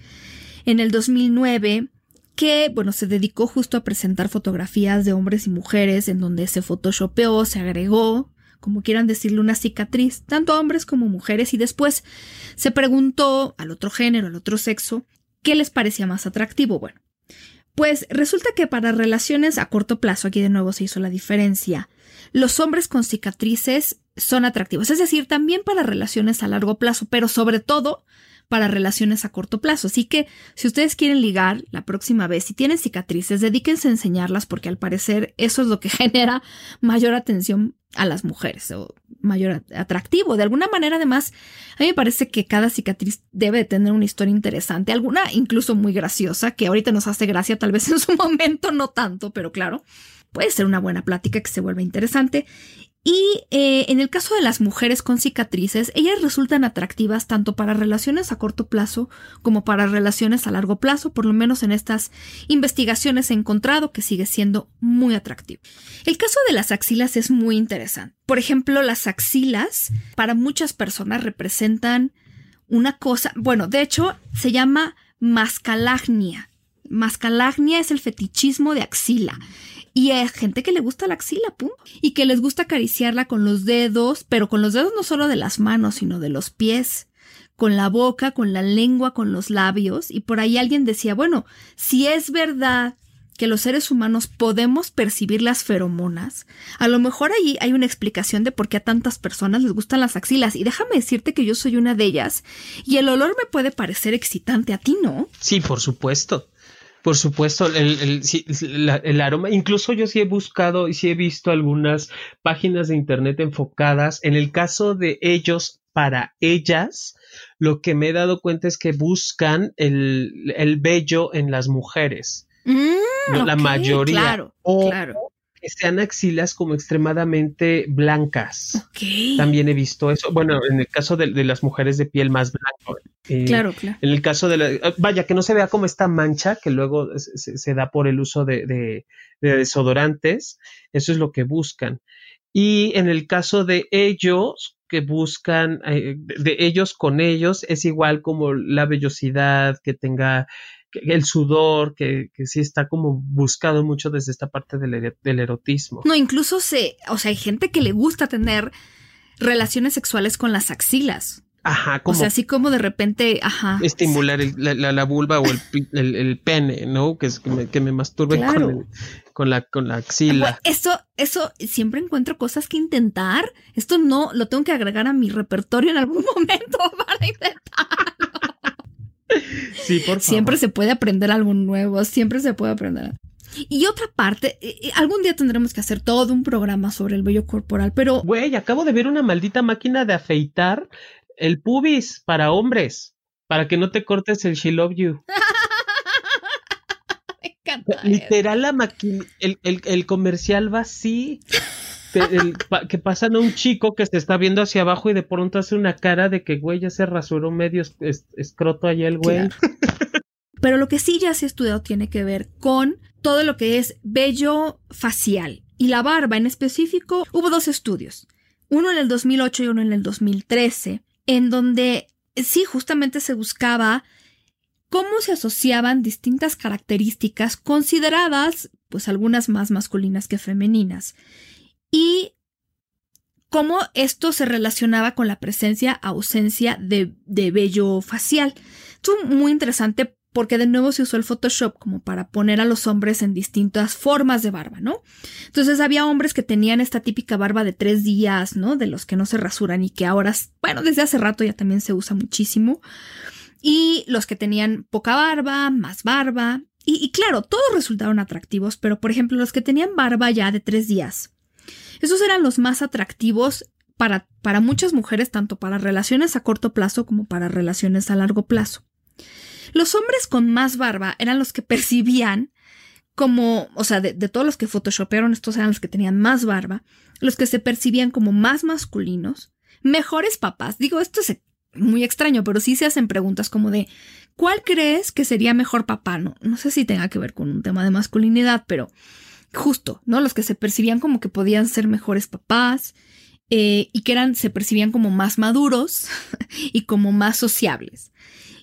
[SPEAKER 1] en el 2009 que, bueno, se dedicó justo a presentar fotografías de hombres y mujeres en donde se photoshopeó, se agregó como quieran decirle, una cicatriz, tanto hombres como mujeres, y después se preguntó al otro género, al otro sexo, qué les parecía más atractivo. Bueno, pues resulta que para relaciones a corto plazo, aquí de nuevo se hizo la diferencia, los hombres con cicatrices son atractivos, es decir, también para relaciones a largo plazo, pero sobre todo para relaciones a corto plazo. Así que si ustedes quieren ligar la próxima vez, si tienen cicatrices, dedíquense a enseñarlas porque al parecer eso es lo que genera mayor atención a las mujeres o mayor atractivo. De alguna manera, además, a mí me parece que cada cicatriz debe tener una historia interesante, alguna incluso muy graciosa, que ahorita nos hace gracia, tal vez en su momento no tanto, pero claro, puede ser una buena plática que se vuelva interesante. Y eh, en el caso de las mujeres con cicatrices, ellas resultan atractivas tanto para relaciones a corto plazo como para relaciones a largo plazo, por lo menos en estas investigaciones he encontrado que sigue siendo muy atractivo. El caso de las axilas es muy interesante. Por ejemplo, las axilas para muchas personas representan una cosa, bueno, de hecho se llama mascalagnia. Mascalagnia es el fetichismo de axila. Y hay gente que le gusta la axila, pum. Y que les gusta acariciarla con los dedos, pero con los dedos no solo de las manos, sino de los pies, con la boca, con la lengua, con los labios. Y por ahí alguien decía, bueno, si es verdad que los seres humanos podemos percibir las feromonas, a lo mejor ahí hay una explicación de por qué a tantas personas les gustan las axilas. Y déjame decirte que yo soy una de ellas. Y el olor me puede parecer excitante a ti, ¿no?
[SPEAKER 2] Sí, por supuesto. Por supuesto, el, el, aroma, incluso yo sí he buscado y sí he visto algunas páginas de internet enfocadas. En el caso de ellos, para ellas, lo que me he dado cuenta es que buscan el, el vello en las mujeres.
[SPEAKER 1] Mm, la mayoría. Claro, claro
[SPEAKER 2] sean axilas como extremadamente blancas. También he visto eso. Bueno, en el caso de, las mujeres de piel más blanca.
[SPEAKER 1] Eh, claro, claro.
[SPEAKER 2] En el caso de la. Eh, vaya, que no se vea como esta mancha que luego se, da por el uso de, desodorantes. Eso es lo que buscan. Y en el caso de ellos, que buscan, eh, de ellos con ellos, es igual como la vellosidad, que tenga el sudor, que, que, sí está como buscado mucho desde esta parte del, del, erotismo.
[SPEAKER 1] No, incluso se, o sea, hay gente que le gusta tener relaciones sexuales con las axilas.
[SPEAKER 2] Ajá, como.
[SPEAKER 1] O sea, así como de repente, ajá.
[SPEAKER 2] Estimular la, la, vulva o el, el, pene, ¿no? Que, es, que, me, que me masturbe con, con, la, con la axila.
[SPEAKER 1] Eso, eso, siempre encuentro cosas que intentar. Esto no lo tengo que agregar a mi repertorio en algún momento para intentarlo.
[SPEAKER 2] Sí, por favor.
[SPEAKER 1] Siempre se puede aprender algo nuevo, siempre se puede aprender. Y otra parte, eh, eh, algún día tendremos que hacer todo un programa sobre el vello corporal, pero...
[SPEAKER 2] Güey, acabo de ver una maldita máquina de afeitar el pubis para hombres, para que no te cortes el She Love You.
[SPEAKER 1] Me encanta.
[SPEAKER 2] Literal, la máquina, el, el, el comercial va así que pasan a un chico que se está viendo hacia abajo y de pronto hace una cara de que, güey, ya se rasuró medio escroto allá el güey.
[SPEAKER 1] Pero lo que sí ya se ha estudiado tiene que ver con todo lo que es vello facial. Y la barba en específico, hubo dos estudios, uno en el 2008 y uno en el 2013, en donde sí justamente se buscaba cómo se asociaban distintas características consideradas, pues algunas más masculinas que femeninas, y cómo esto se relacionaba con la presencia, ausencia de, de vello facial. Esto muy interesante porque de nuevo se usó el Photoshop como para poner a los hombres en distintas formas de barba, ¿no? Entonces había hombres que tenían esta típica barba de tres días, ¿no? De los que no se rasuran y que ahora, bueno, desde hace rato ya también se usa muchísimo. Y los que tenían poca barba, más barba. Y claro, todos resultaron atractivos, pero por ejemplo los que tenían barba ya de tres días, esos eran los más atractivos para, para muchas mujeres, tanto para relaciones a corto plazo como para relaciones a largo plazo. Los hombres con más barba eran los que percibían como, o sea, de, todos los que photoshopearon, estos eran los que tenían más barba, los que se percibían como más masculinos, mejores papás. Digo, esto es muy extraño, pero sí se hacen preguntas como de, ¿cuál crees que sería mejor papá? No, no sé si tenga que ver con un tema de masculinidad, pero justo, ¿no? Los que se percibían como que podían ser mejores papás eh, y que eran, se percibían como más maduros y como más sociables.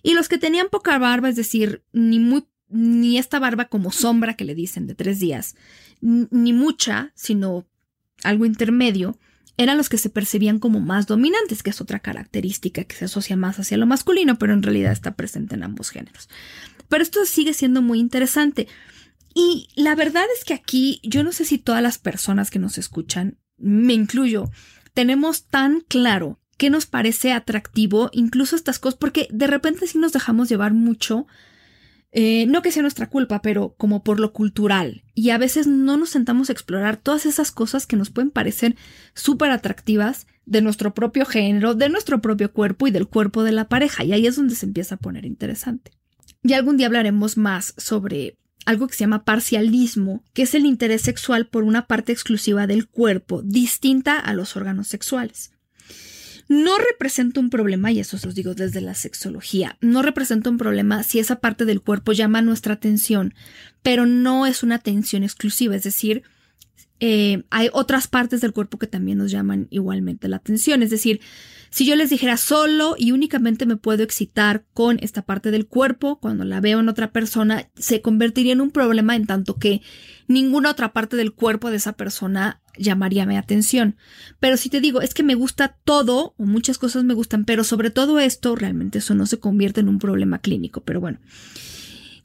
[SPEAKER 1] Y los que tenían poca barba, es decir, ni muy, ni esta barba como sombra que le dicen de tres días, ni mucha, sino algo intermedio, eran los que se percibían como más dominantes, que es otra característica que se asocia más hacia lo masculino, pero en realidad está presente en ambos géneros. Pero esto sigue siendo muy interesante y la verdad es que aquí yo no sé si todas las personas que nos escuchan, me incluyo, tenemos tan claro qué nos parece atractivo, incluso estas cosas, porque de repente sí nos dejamos llevar mucho, eh, no que sea nuestra culpa, pero como por lo cultural. Y a veces no nos sentamos a explorar todas esas cosas que nos pueden parecer súper atractivas de nuestro propio género, de nuestro propio cuerpo y del cuerpo de la pareja. Y ahí es donde se empieza a poner interesante. Y algún día hablaremos más sobre algo que se llama parcialismo, que es el interés sexual por una parte exclusiva del cuerpo, distinta a los órganos sexuales. No representa un problema, y eso se os digo desde la sexología, no representa un problema si esa parte del cuerpo llama nuestra atención, pero no es una atención exclusiva, es decir, eh, hay otras partes del cuerpo que también nos llaman igualmente la atención, es decir, si yo les dijera solo y únicamente me puedo excitar con esta parte del cuerpo, cuando la veo en otra persona, se convertiría en un problema en tanto que ninguna otra parte del cuerpo de esa persona llamaría mi atención. Pero si te digo, es que me gusta todo, o muchas cosas me gustan, pero sobre todo esto, realmente eso no se convierte en un problema clínico. Pero bueno.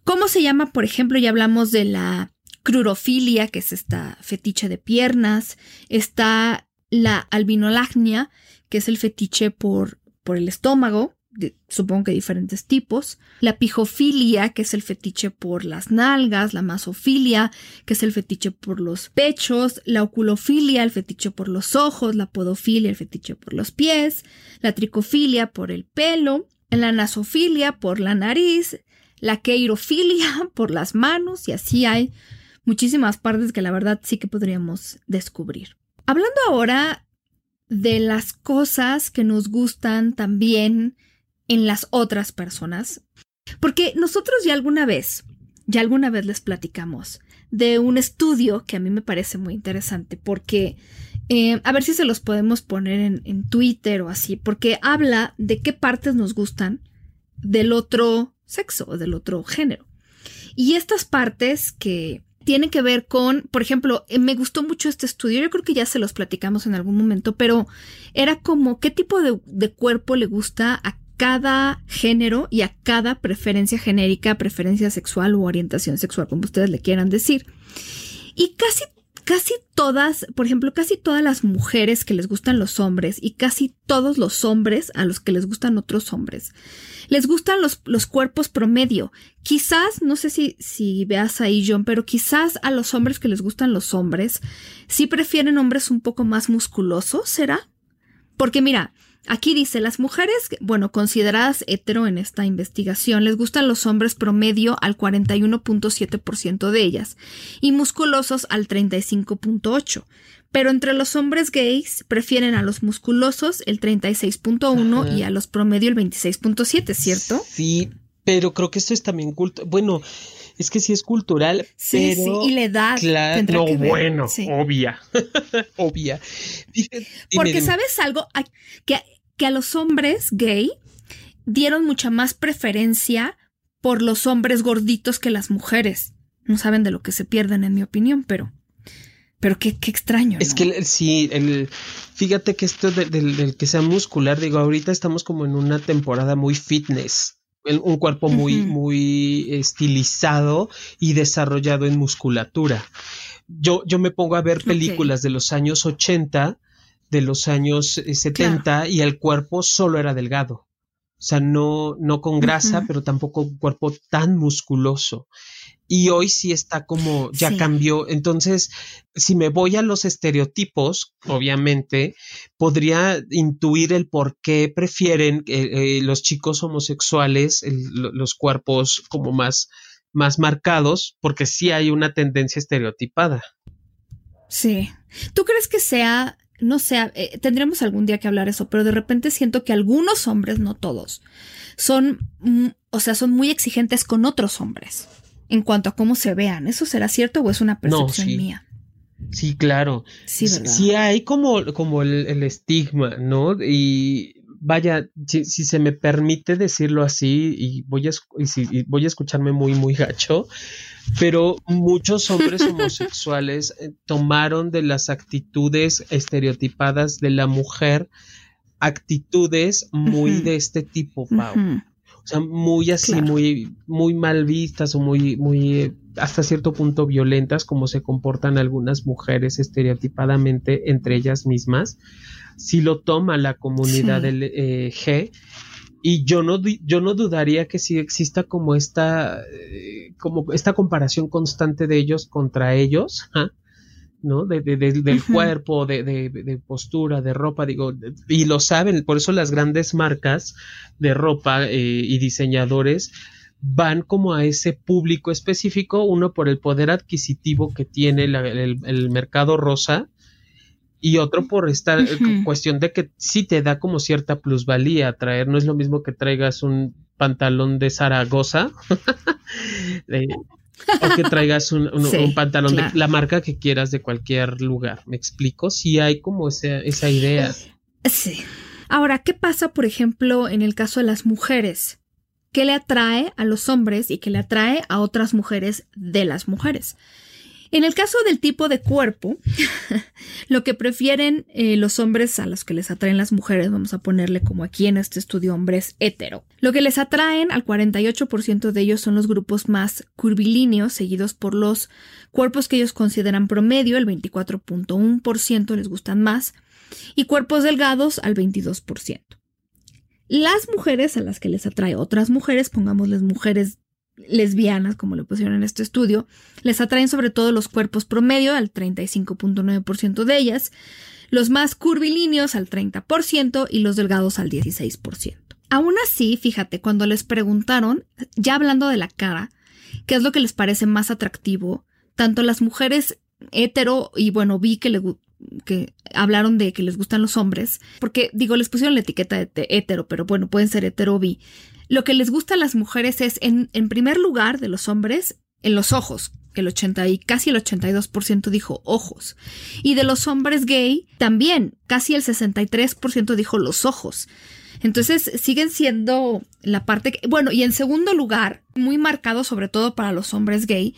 [SPEAKER 1] ¿Cómo se llama? Por ejemplo, ya hablamos de la crurofilia, que es esta fetiche de piernas. Está la albinolagnia, que es el fetiche por, por el estómago, supongo que diferentes tipos, la pijofilia, que es el fetiche por las nalgas, la masofilia, que es el fetiche por los pechos, la oculofilia, el fetiche por los ojos, la podofilia, el fetiche por los pies, la tricofilia por el pelo, la nasofilia por la nariz, la queirofilia por las manos y así hay muchísimas partes que la verdad sí que podríamos descubrir. Hablando ahora de las cosas que nos gustan también en las otras personas. Porque nosotros ya alguna vez, ya alguna vez les platicamos de un estudio que a mí me parece muy interesante porque, eh, a ver si se los podemos poner en, en Twitter o así, porque habla de qué partes nos gustan del otro sexo o del otro género. Y estas partes que tiene que ver con, por ejemplo, eh, me gustó mucho este estudio, yo creo que ya se los platicamos en algún momento, pero era como qué tipo de, cuerpo le gusta a cada género y a cada preferencia genérica, preferencia sexual u orientación sexual, como ustedes le quieran decir. Y casi, casi todas, por ejemplo, casi todas las mujeres que les gustan los hombres y casi todos los hombres a los que les gustan otros hombres les gustan los, los cuerpos promedio. Quizás, no sé si, si veas ahí, John, pero quizás a los hombres que les gustan los hombres, sí prefieren hombres un poco más musculosos, ¿será? Porque mira, Aquí dice, las mujeres, bueno, consideradas hetero en esta investigación, les gustan los hombres promedio al 41.7% de ellas y musculosos al 35.8%. Pero entre los hombres gays prefieren a los musculosos el 36.1 y a los promedio el 26.7, ¿cierto?
[SPEAKER 2] Sí, pero creo que esto es también culto. Bueno, es que sí es cultural, sí, pero...
[SPEAKER 1] Sí, y la edad.
[SPEAKER 2] Claro, no, bueno, obvia, obvia.
[SPEAKER 1] Porque sabes algo, que, que a los hombres gay dieron mucha más preferencia por los hombres gorditos que las mujeres. No saben de lo que se pierden, en mi opinión, pero... Pero qué, qué extraño.
[SPEAKER 2] Es que sí, el, fíjate que esto del, que sea muscular, digo, ahorita estamos como en una temporada muy fitness. Un cuerpo muy, muy estilizado y desarrollado en musculatura. Yo, yo me pongo a ver películas de los años 80, de los años 70, eh, y el cuerpo solo era delgado. O sea, no, no con grasa, pero tampoco un cuerpo tan musculoso y hoy sí está como ya cambió. Entonces, si me voy a los estereotipos, obviamente, podría intuir el por qué prefieren eh, eh, los chicos homosexuales los cuerpos como más, más marcados, porque sí hay una tendencia estereotipada.
[SPEAKER 1] Sí. ¿Tú crees que sea, no sé, eh, tendremos algún día que hablar eso, pero de repente siento que algunos hombres, no todos, son, mm, o sea, son muy exigentes con otros hombres? en cuanto a cómo se vean. ¿Eso será cierto o es una percepción mía?
[SPEAKER 2] Sí, claro. Sí, sí hay como, como el, estigma, ¿no? Y vaya, si, se me permite decirlo así, y voy a, y voy a escucharme muy, muy gacho, pero muchos hombres homosexuales eh, tomaron de las actitudes estereotipadas de la mujer actitudes muy de este tipo, Pau. Sea, muy así, muy, muy mal vistas o muy, muy, hasta cierto punto violentas, como se comportan algunas mujeres estereotipadamente entre ellas mismas, si lo toma la comunidad del eh, G. Y yo no, yo no dudaría que si exista como esta, eh, como esta comparación constante de ellos contra ellos, ¿no? De, del cuerpo, de, postura, de ropa, digo, y lo saben, por eso las grandes marcas de ropa eh, y diseñadores van como a ese público específico, uno por el poder adquisitivo que tiene el, mercado rosa y otro por esta cuestión de que sí te da como cierta plusvalía traer, no es lo mismo que traigas un pantalón de Zaragoza o que traigas un, pantalón de la marca que quieras de cualquier lugar, ¿me explico? Sí hay como esa, esa idea.
[SPEAKER 1] Sí. Ahora, ¿qué pasa, por ejemplo, en el caso de las mujeres? ¿Qué le atrae a los hombres y qué le atrae a otras mujeres de las mujeres? En el caso del tipo de cuerpo, lo que prefieren eh, los hombres a los que les atraen las mujeres, vamos a ponerle como aquí en este estudio hombres hetero. Lo que les atraen al 48% de ellos son los grupos más curvilíneos, seguidos por los cuerpos que ellos consideran promedio, el 24.1% les gustan más, y cuerpos delgados al 22%. Las mujeres a las que les atrae otras mujeres, pongámosles mujeres lesbianas, como le pusieron en este estudio, les atraen sobre todo los cuerpos promedio al 35.9% de ellas, los más curvilíneos al 30% y los delgados al 16%. Aún así, fíjate, cuando les preguntaron, ya hablando de la cara, qué es lo que les parece más atractivo, tanto las mujeres hetero y bueno, vi que que hablaron de que les gustan los hombres, porque digo, les pusieron la etiqueta de hetero, pero bueno, pueden ser hetero o bi. Lo que les gusta a las mujeres es, en, en primer lugar, de los hombres, en los ojos, que el 80 y casi el 82% dijo ojos. Y de los hombres gay, también, casi el 63% dijo los ojos. Entonces siguen siendo la parte que, bueno, y en segundo lugar, muy marcado sobre todo para los hombres gay,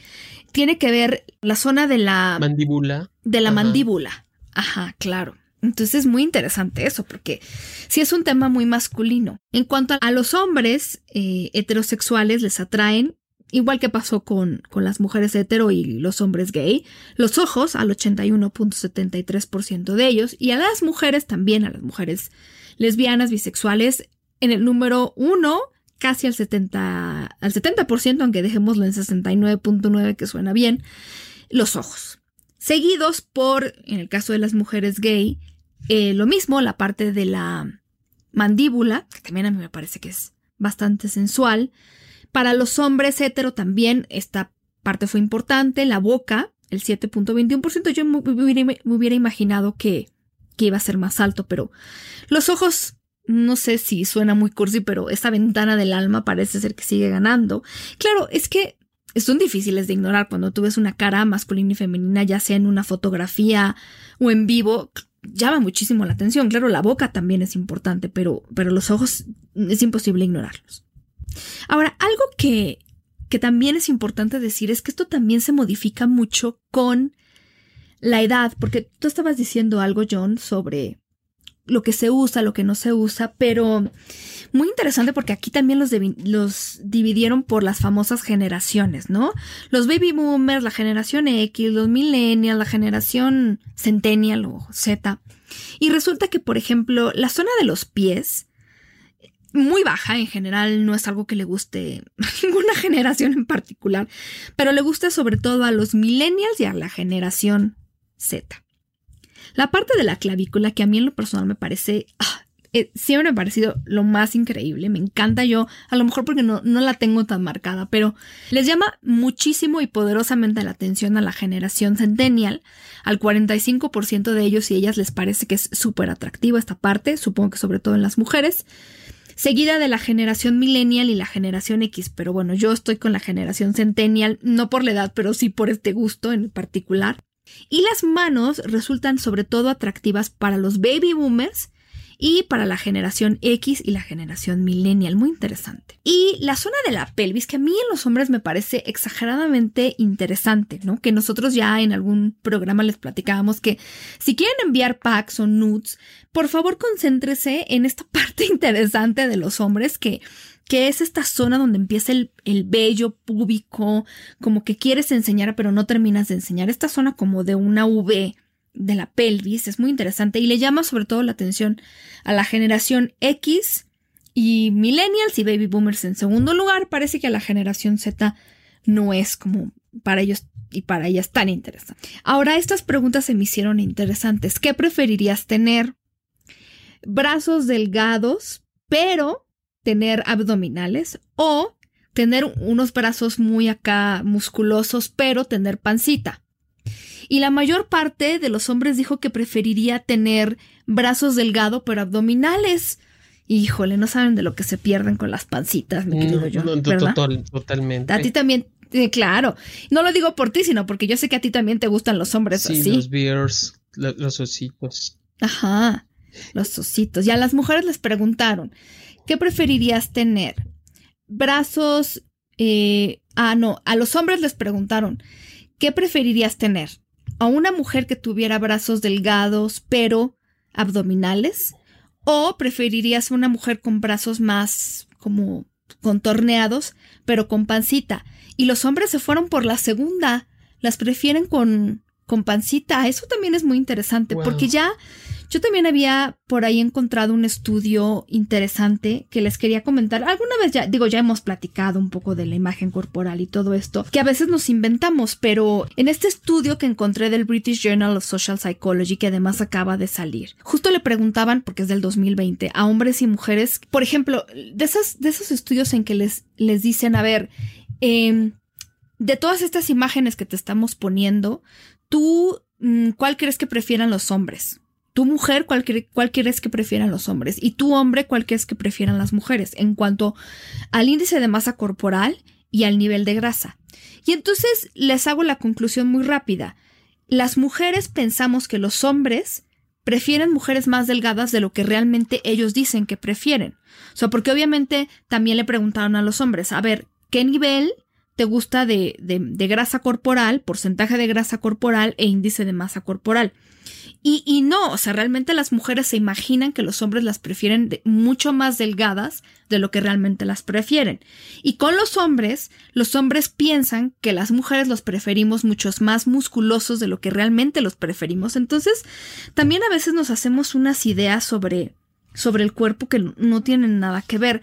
[SPEAKER 1] tiene que ver la zona de la
[SPEAKER 2] mandíbula.
[SPEAKER 1] De la mandíbula. Ajá, claro. Entonces es muy interesante eso, porque sí es un tema muy masculino. En cuanto a los hombres eh, heterosexuales, les atraen, igual que pasó con, con las mujeres hetero y los hombres gay, los ojos al 81.73% de ellos, y a las mujeres también, a las mujeres lesbianas, bisexuales, en el número uno, casi al 70%, al 70%, aunque dejémoslo en 69.9%, que suena bien, los ojos seguidos por, en el caso de las mujeres gay, eh, lo mismo, la parte de la mandíbula, que también a mí me parece que es bastante sensual. Para los hombres hetero también esta parte fue importante, la boca, el 7.21%, yo me hubiera, imaginado que, que iba a ser más alto, pero los ojos no sé si suena muy cursi, pero esta ventana del alma parece ser que sigue ganando. Claro, es que son difíciles de ignorar cuando tú ves una cara masculina y femenina, ya sea en una fotografía o en vivo, llama muchísimo la atención. Claro, la boca también es importante, pero, pero los ojos es imposible ignorarlos. Ahora, algo que, que también es importante decir es que esto también se modifica mucho con la edad, porque tú estabas diciendo algo, John, sobre lo que se usa, lo que no se usa, pero muy interesante porque aquí también los, dividieron por las famosas generaciones, ¿no? Los baby boomers, la generación X, los millennials, la generación centennial o Z. Y resulta que, por ejemplo, la zona de los pies, muy baja en general, no es algo que le guste a ninguna generación en particular, pero le gusta sobre todo a los millennials y a la generación Z. La parte de la clavícula, que a mí en lo personal me parece, ah, eh, siempre me ha parecido lo más increíble, me encanta yo, a lo mejor porque no, no la tengo tan marcada, pero les llama muchísimo y poderosamente la atención a la generación centennial, al 45% de ellos y ellas les parece que es súper atractiva esta parte, supongo que sobre todo en las mujeres seguida de la generación millennial y la generación X, pero bueno, yo estoy con la generación centennial, no por la edad, pero sí por este gusto en particular. Y las manos resultan sobre todo atractivas para los baby boomers y para la generación X y la generación millennial. Muy interesante. Y la zona de la pelvis, que a mí en los hombres me parece exageradamente interesante, ¿no? Que nosotros ya en algún programa les platicábamos que si quieren enviar packs o nudes, por favor concéntrese en esta parte interesante de los hombres que que es esta zona donde empieza el, el vello púbico, como que quieres enseñar pero no terminas de enseñar, esta zona como de una V de la pelvis, es muy interesante y le llama sobre todo la atención a la generación X y millennials y baby boomers en segundo lugar, parece que a la generación Z no es como para ellos y para ellas tan interesante. Ahora estas preguntas se me hicieron interesantes. ¿Qué preferirías tener? Brazos delgados, pero tener abdominales o tener unos brazos muy acá musculosos, pero tener pancita. Y la mayor parte de los hombres dijo que preferiría tener brazos delgados pero abdominales. Híjole, no saben de lo que se pierden con las pancitas, mi querido yo.
[SPEAKER 2] totalmente.
[SPEAKER 1] A ti también, eh, claro. No lo digo por ti, sino porque yo sé que a ti también te gustan los hombres
[SPEAKER 2] sí,
[SPEAKER 1] así.
[SPEAKER 2] Los beers, los ositos.
[SPEAKER 1] Ajá, los ositos. Y a las mujeres les preguntaron, ¿qué preferirías tener? Brazos, eh, ah, no, a los hombres les preguntaron, ¿qué preferirías tener? ¿A una mujer que tuviera brazos delgados pero abdominales? ¿O preferirías una mujer con brazos más como contorneados pero con pancita? Y los hombres se fueron por la segunda, las prefieren con, con pancita. Eso también es muy interesante porque ya yo también había por ahí encontrado un estudio interesante que les quería comentar. Alguna vez ya, digo, ya hemos platicado un poco de la imagen corporal y todo esto, que a veces nos inventamos, pero en este estudio que encontré del British Journal of Social Psychology, que además acaba de salir, justo le preguntaban, porque es del 2020, a hombres y mujeres, por ejemplo, de, esas, de esos estudios en que les, les dicen, a ver, eh, de todas estas imágenes que te estamos poniendo, tú, mm, ¿cuál crees que prefieran los hombres? Tu mujer, ¿cuál, ¿cuál, quieres que prefieran los hombres? Y tu hombre, ¿cuál crees que prefieran las mujeres? En cuanto al índice de masa corporal y al nivel de grasa. Y entonces les hago la conclusión muy rápida. Las mujeres pensamos que los hombres prefieren mujeres más delgadas de lo que realmente ellos dicen que prefieren. O sea, porque obviamente también le preguntaron a los hombres, a ver, ¿qué nivel te gusta de, de, grasa corporal, porcentaje de grasa corporal e índice de masa corporal. Y, y, no, o sea, realmente las mujeres se imaginan que los hombres las prefieren mucho más delgadas de lo que realmente las prefieren. Y con los hombres, los hombres piensan que las mujeres los preferimos muchos más musculosos de lo que realmente los preferimos. Entonces, también a veces nos hacemos unas ideas sobre, sobre el cuerpo que no tienen nada que ver.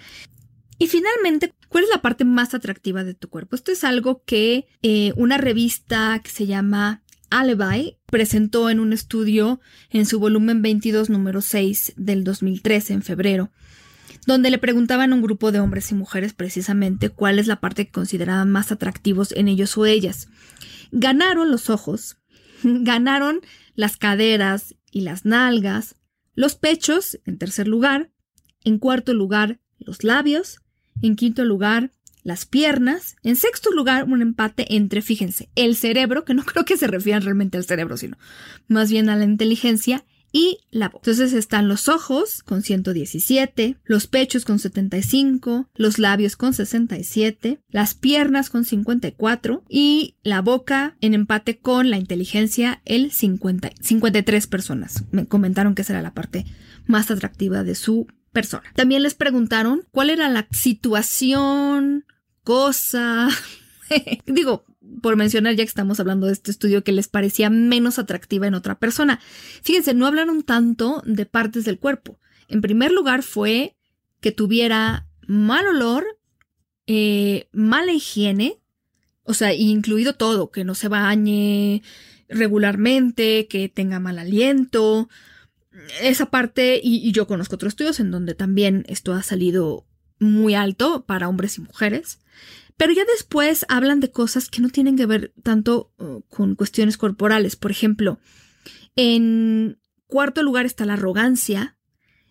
[SPEAKER 1] Y finalmente, ¿cuál es la parte más atractiva de tu cuerpo? Esto es algo que eh, una revista que se llama Alibi presentó en un estudio en su volumen 22, número 6 del 2013, en febrero, donde le preguntaban a un grupo de hombres y mujeres precisamente cuál es la parte que consideraban más atractivos en ellos o ellas. Ganaron los ojos, ganaron las caderas y las nalgas, los pechos, en tercer lugar, en cuarto lugar, los labios, en quinto lugar, las piernas. En sexto lugar, un empate entre, fíjense, el cerebro, que no creo que se refieran realmente al cerebro, sino más bien a la inteligencia, y la voz. Entonces están los ojos con 117, los pechos con 75, los labios con 67, las piernas con 54 y la boca en empate con la inteligencia el 50, 53 personas. Me comentaron que esa era la parte más atractiva de su persona. También les preguntaron cuál era la situación, cosa, digo, por mencionar ya que estamos hablando de este estudio que les parecía menos atractiva en otra persona. Fíjense, no hablaron tanto de partes del cuerpo. En primer lugar fue que tuviera mal olor, eh, mala higiene, o sea, incluido todo, que no se bañe regularmente, que tenga mal aliento, esa parte, y, yo conozco otros estudios en donde también esto ha salido muy alto para hombres y mujeres. Pero ya después hablan de cosas que no tienen que ver tanto uh, con cuestiones corporales. Por ejemplo, en cuarto lugar está la arrogancia.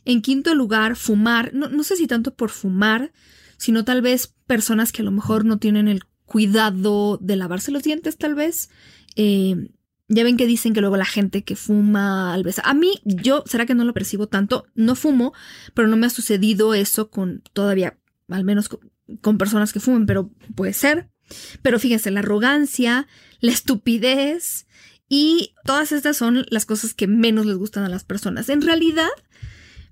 [SPEAKER 1] En quinto lugar, fumar. No, no, sé si tanto por fumar, sino tal vez personas que a lo mejor no tienen el cuidado de lavarse los dientes, tal vez. Eh, ya ven que dicen que luego la gente que fuma al besar. A mí, yo, será que no lo percibo tanto. No fumo, pero no me ha sucedido eso con todavía, al menos con, personas que fumen, pero puede ser. Pero fíjense, la arrogancia, la estupidez y todas estas son las cosas que menos les gustan a las personas. En realidad,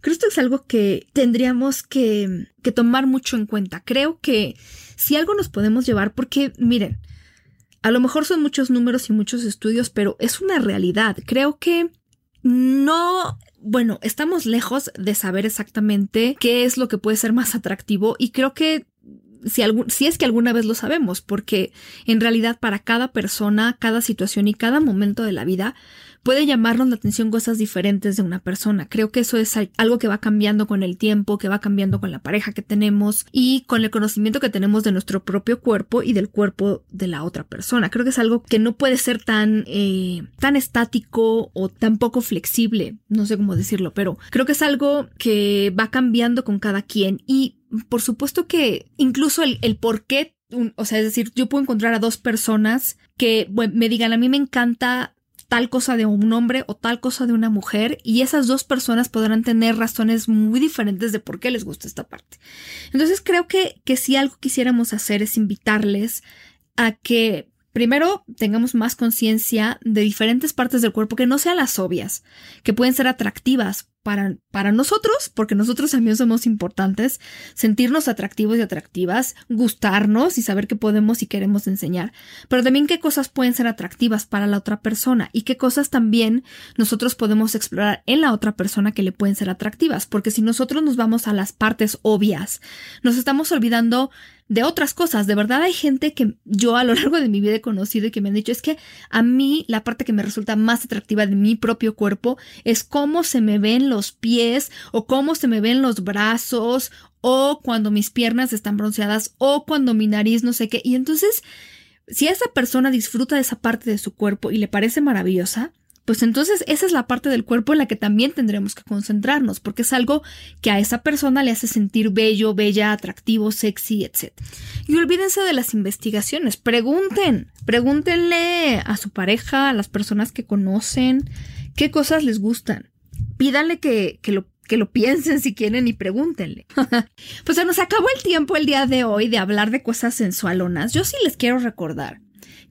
[SPEAKER 1] creo que es algo que tendríamos que, que tomar mucho en cuenta. Creo que si algo nos podemos llevar, porque miren, a lo mejor son muchos números y muchos estudios, pero es una realidad. Creo que no bueno, estamos lejos de saber exactamente qué es lo que puede ser más atractivo y creo que si, es que alguna vez lo sabemos, porque en realidad para cada persona, cada situación y cada momento de la vida, puede llamarnos la atención cosas diferentes de una persona. Creo que eso es algo que va cambiando con el tiempo, que va cambiando con la pareja que tenemos y con el conocimiento que tenemos de nuestro propio cuerpo y del cuerpo de la otra persona. Creo que es algo que no puede ser tan, eh, tan estático o tan poco flexible, no sé cómo decirlo, pero creo que es algo que va cambiando con cada quien y por supuesto que incluso el, el por qué o sea, es decir, yo puedo encontrar a dos personas que me digan, a mí me encanta tal cosa de un hombre o tal cosa de una mujer y esas dos personas podrán tener razones muy diferentes de por qué les gusta esta parte. Entonces creo que, que si algo quisiéramos hacer es invitarles a que primero tengamos más conciencia de diferentes partes del cuerpo que no sean las obvias, que pueden ser atractivas para, para nosotros, porque nosotros también somos importantes, sentirnos atractivos y atractivas, gustarnos y saber qué podemos y queremos enseñar, pero también qué cosas pueden ser atractivas para la otra persona y qué cosas también nosotros podemos explorar en la otra persona que le pueden ser atractivas, porque si nosotros nos vamos a las partes obvias, nos estamos olvidando de otras cosas. De verdad hay gente que yo a lo largo de mi vida he conocido y que me han dicho es que a mí la parte que me resulta más atractiva de mi propio cuerpo es cómo se me ven los pies o cómo se me ven los brazos o cuando mis piernas están bronceadas o cuando mi nariz no sé qué. Y entonces, si esa persona disfruta de esa parte de su cuerpo y le parece maravillosa, pues entonces esa es la parte del cuerpo en la que también tendremos que concentrarnos, porque es algo que a esa persona le hace sentir bello, bella, atractivo, sexy, etc. Y olvídense de las investigaciones, pregunten, pregúntenle a su pareja, a las personas que conocen, qué cosas les gustan. Pídanle que, que lo que lo piensen si quieren y pregúntenle. pues se nos acabó el tiempo el día de hoy de hablar de cosas sensualonas. Yo sí les quiero recordar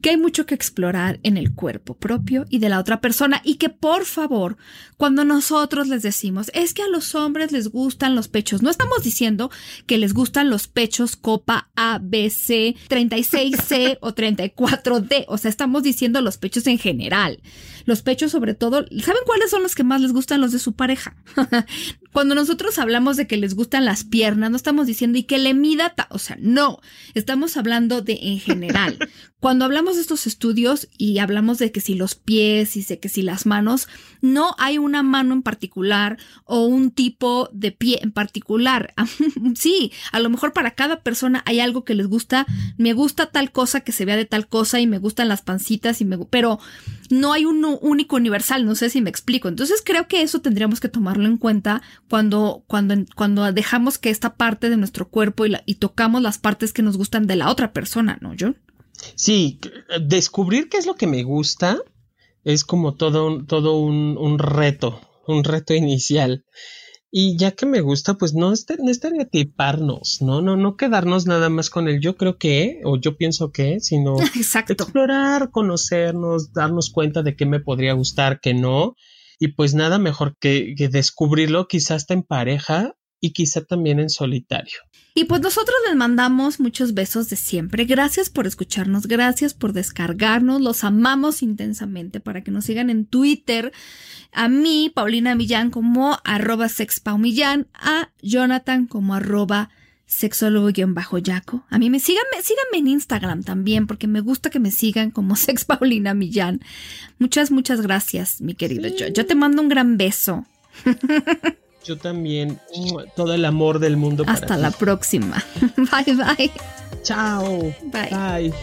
[SPEAKER 1] que hay mucho que explorar en el cuerpo propio y de la otra persona y que por favor, cuando nosotros les decimos es que a los hombres les gustan los pechos, no estamos diciendo que les gustan los pechos copa A, B, C, 36C o 34D, o sea, estamos diciendo los pechos en general. Los pechos sobre todo, ¿saben cuáles son los que más les gustan los de su pareja? Cuando nosotros hablamos de que les gustan las piernas, no estamos diciendo y que le mida, o sea, no, estamos hablando de en general. Cuando hablamos de estos estudios y hablamos de que si los pies y de que si las manos, no hay una mano en particular o un tipo de pie en particular. sí, a lo mejor para cada persona hay algo que les gusta. Me gusta tal cosa que se vea de tal cosa y me gustan las pancitas y me, pero no hay uno único universal. No sé si me explico. Entonces creo que eso tendríamos que tomarlo en cuenta cuando, cuando, cuando dejamos que esta parte de nuestro cuerpo y, tocamos las partes que nos gustan de la otra persona, ¿no, John?
[SPEAKER 2] Sí, descubrir qué es lo que me gusta es como todo un, todo un, un reto, un reto inicial. Y ya que me gusta, pues no, no estereotiparnos, ¿no? No, no quedarnos nada más con el yo creo que, o yo pienso que, sino explorar, conocernos, darnos cuenta de qué me podría gustar, qué no. Y pues nada mejor que, que descubrirlo quizás hasta en pareja y quizá también en solitario.
[SPEAKER 1] Y pues nosotros les mandamos muchos besos de siempre. Gracias por escucharnos, gracias por descargarnos, los amamos intensamente para que nos sigan en Twitter. A mí, Paulina Millán, como arroba sexpaumillán, a Jonathan como arroba sexólogo-yaco. A mí me síganme, síganme en Instagram también, porque me gusta que me sigan como Sex Paulina Millán. Muchas, muchas gracias, mi querido yo. Yo te mando un gran beso.
[SPEAKER 2] Yo también. Todo el amor del mundo.
[SPEAKER 1] Hasta la próxima. Bye, bye.
[SPEAKER 2] Chao.
[SPEAKER 1] Bye.
[SPEAKER 2] Bye.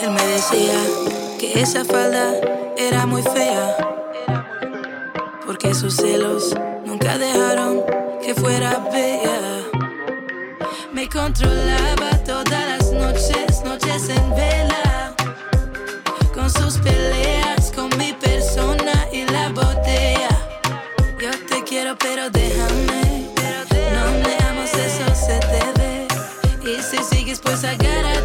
[SPEAKER 3] Él me decía que esa falda era muy fea. Porque sus celos nunca dejaron que fuera bella. Me controlaba todas las noches, noches en vela. Con sus peleas, déjame. No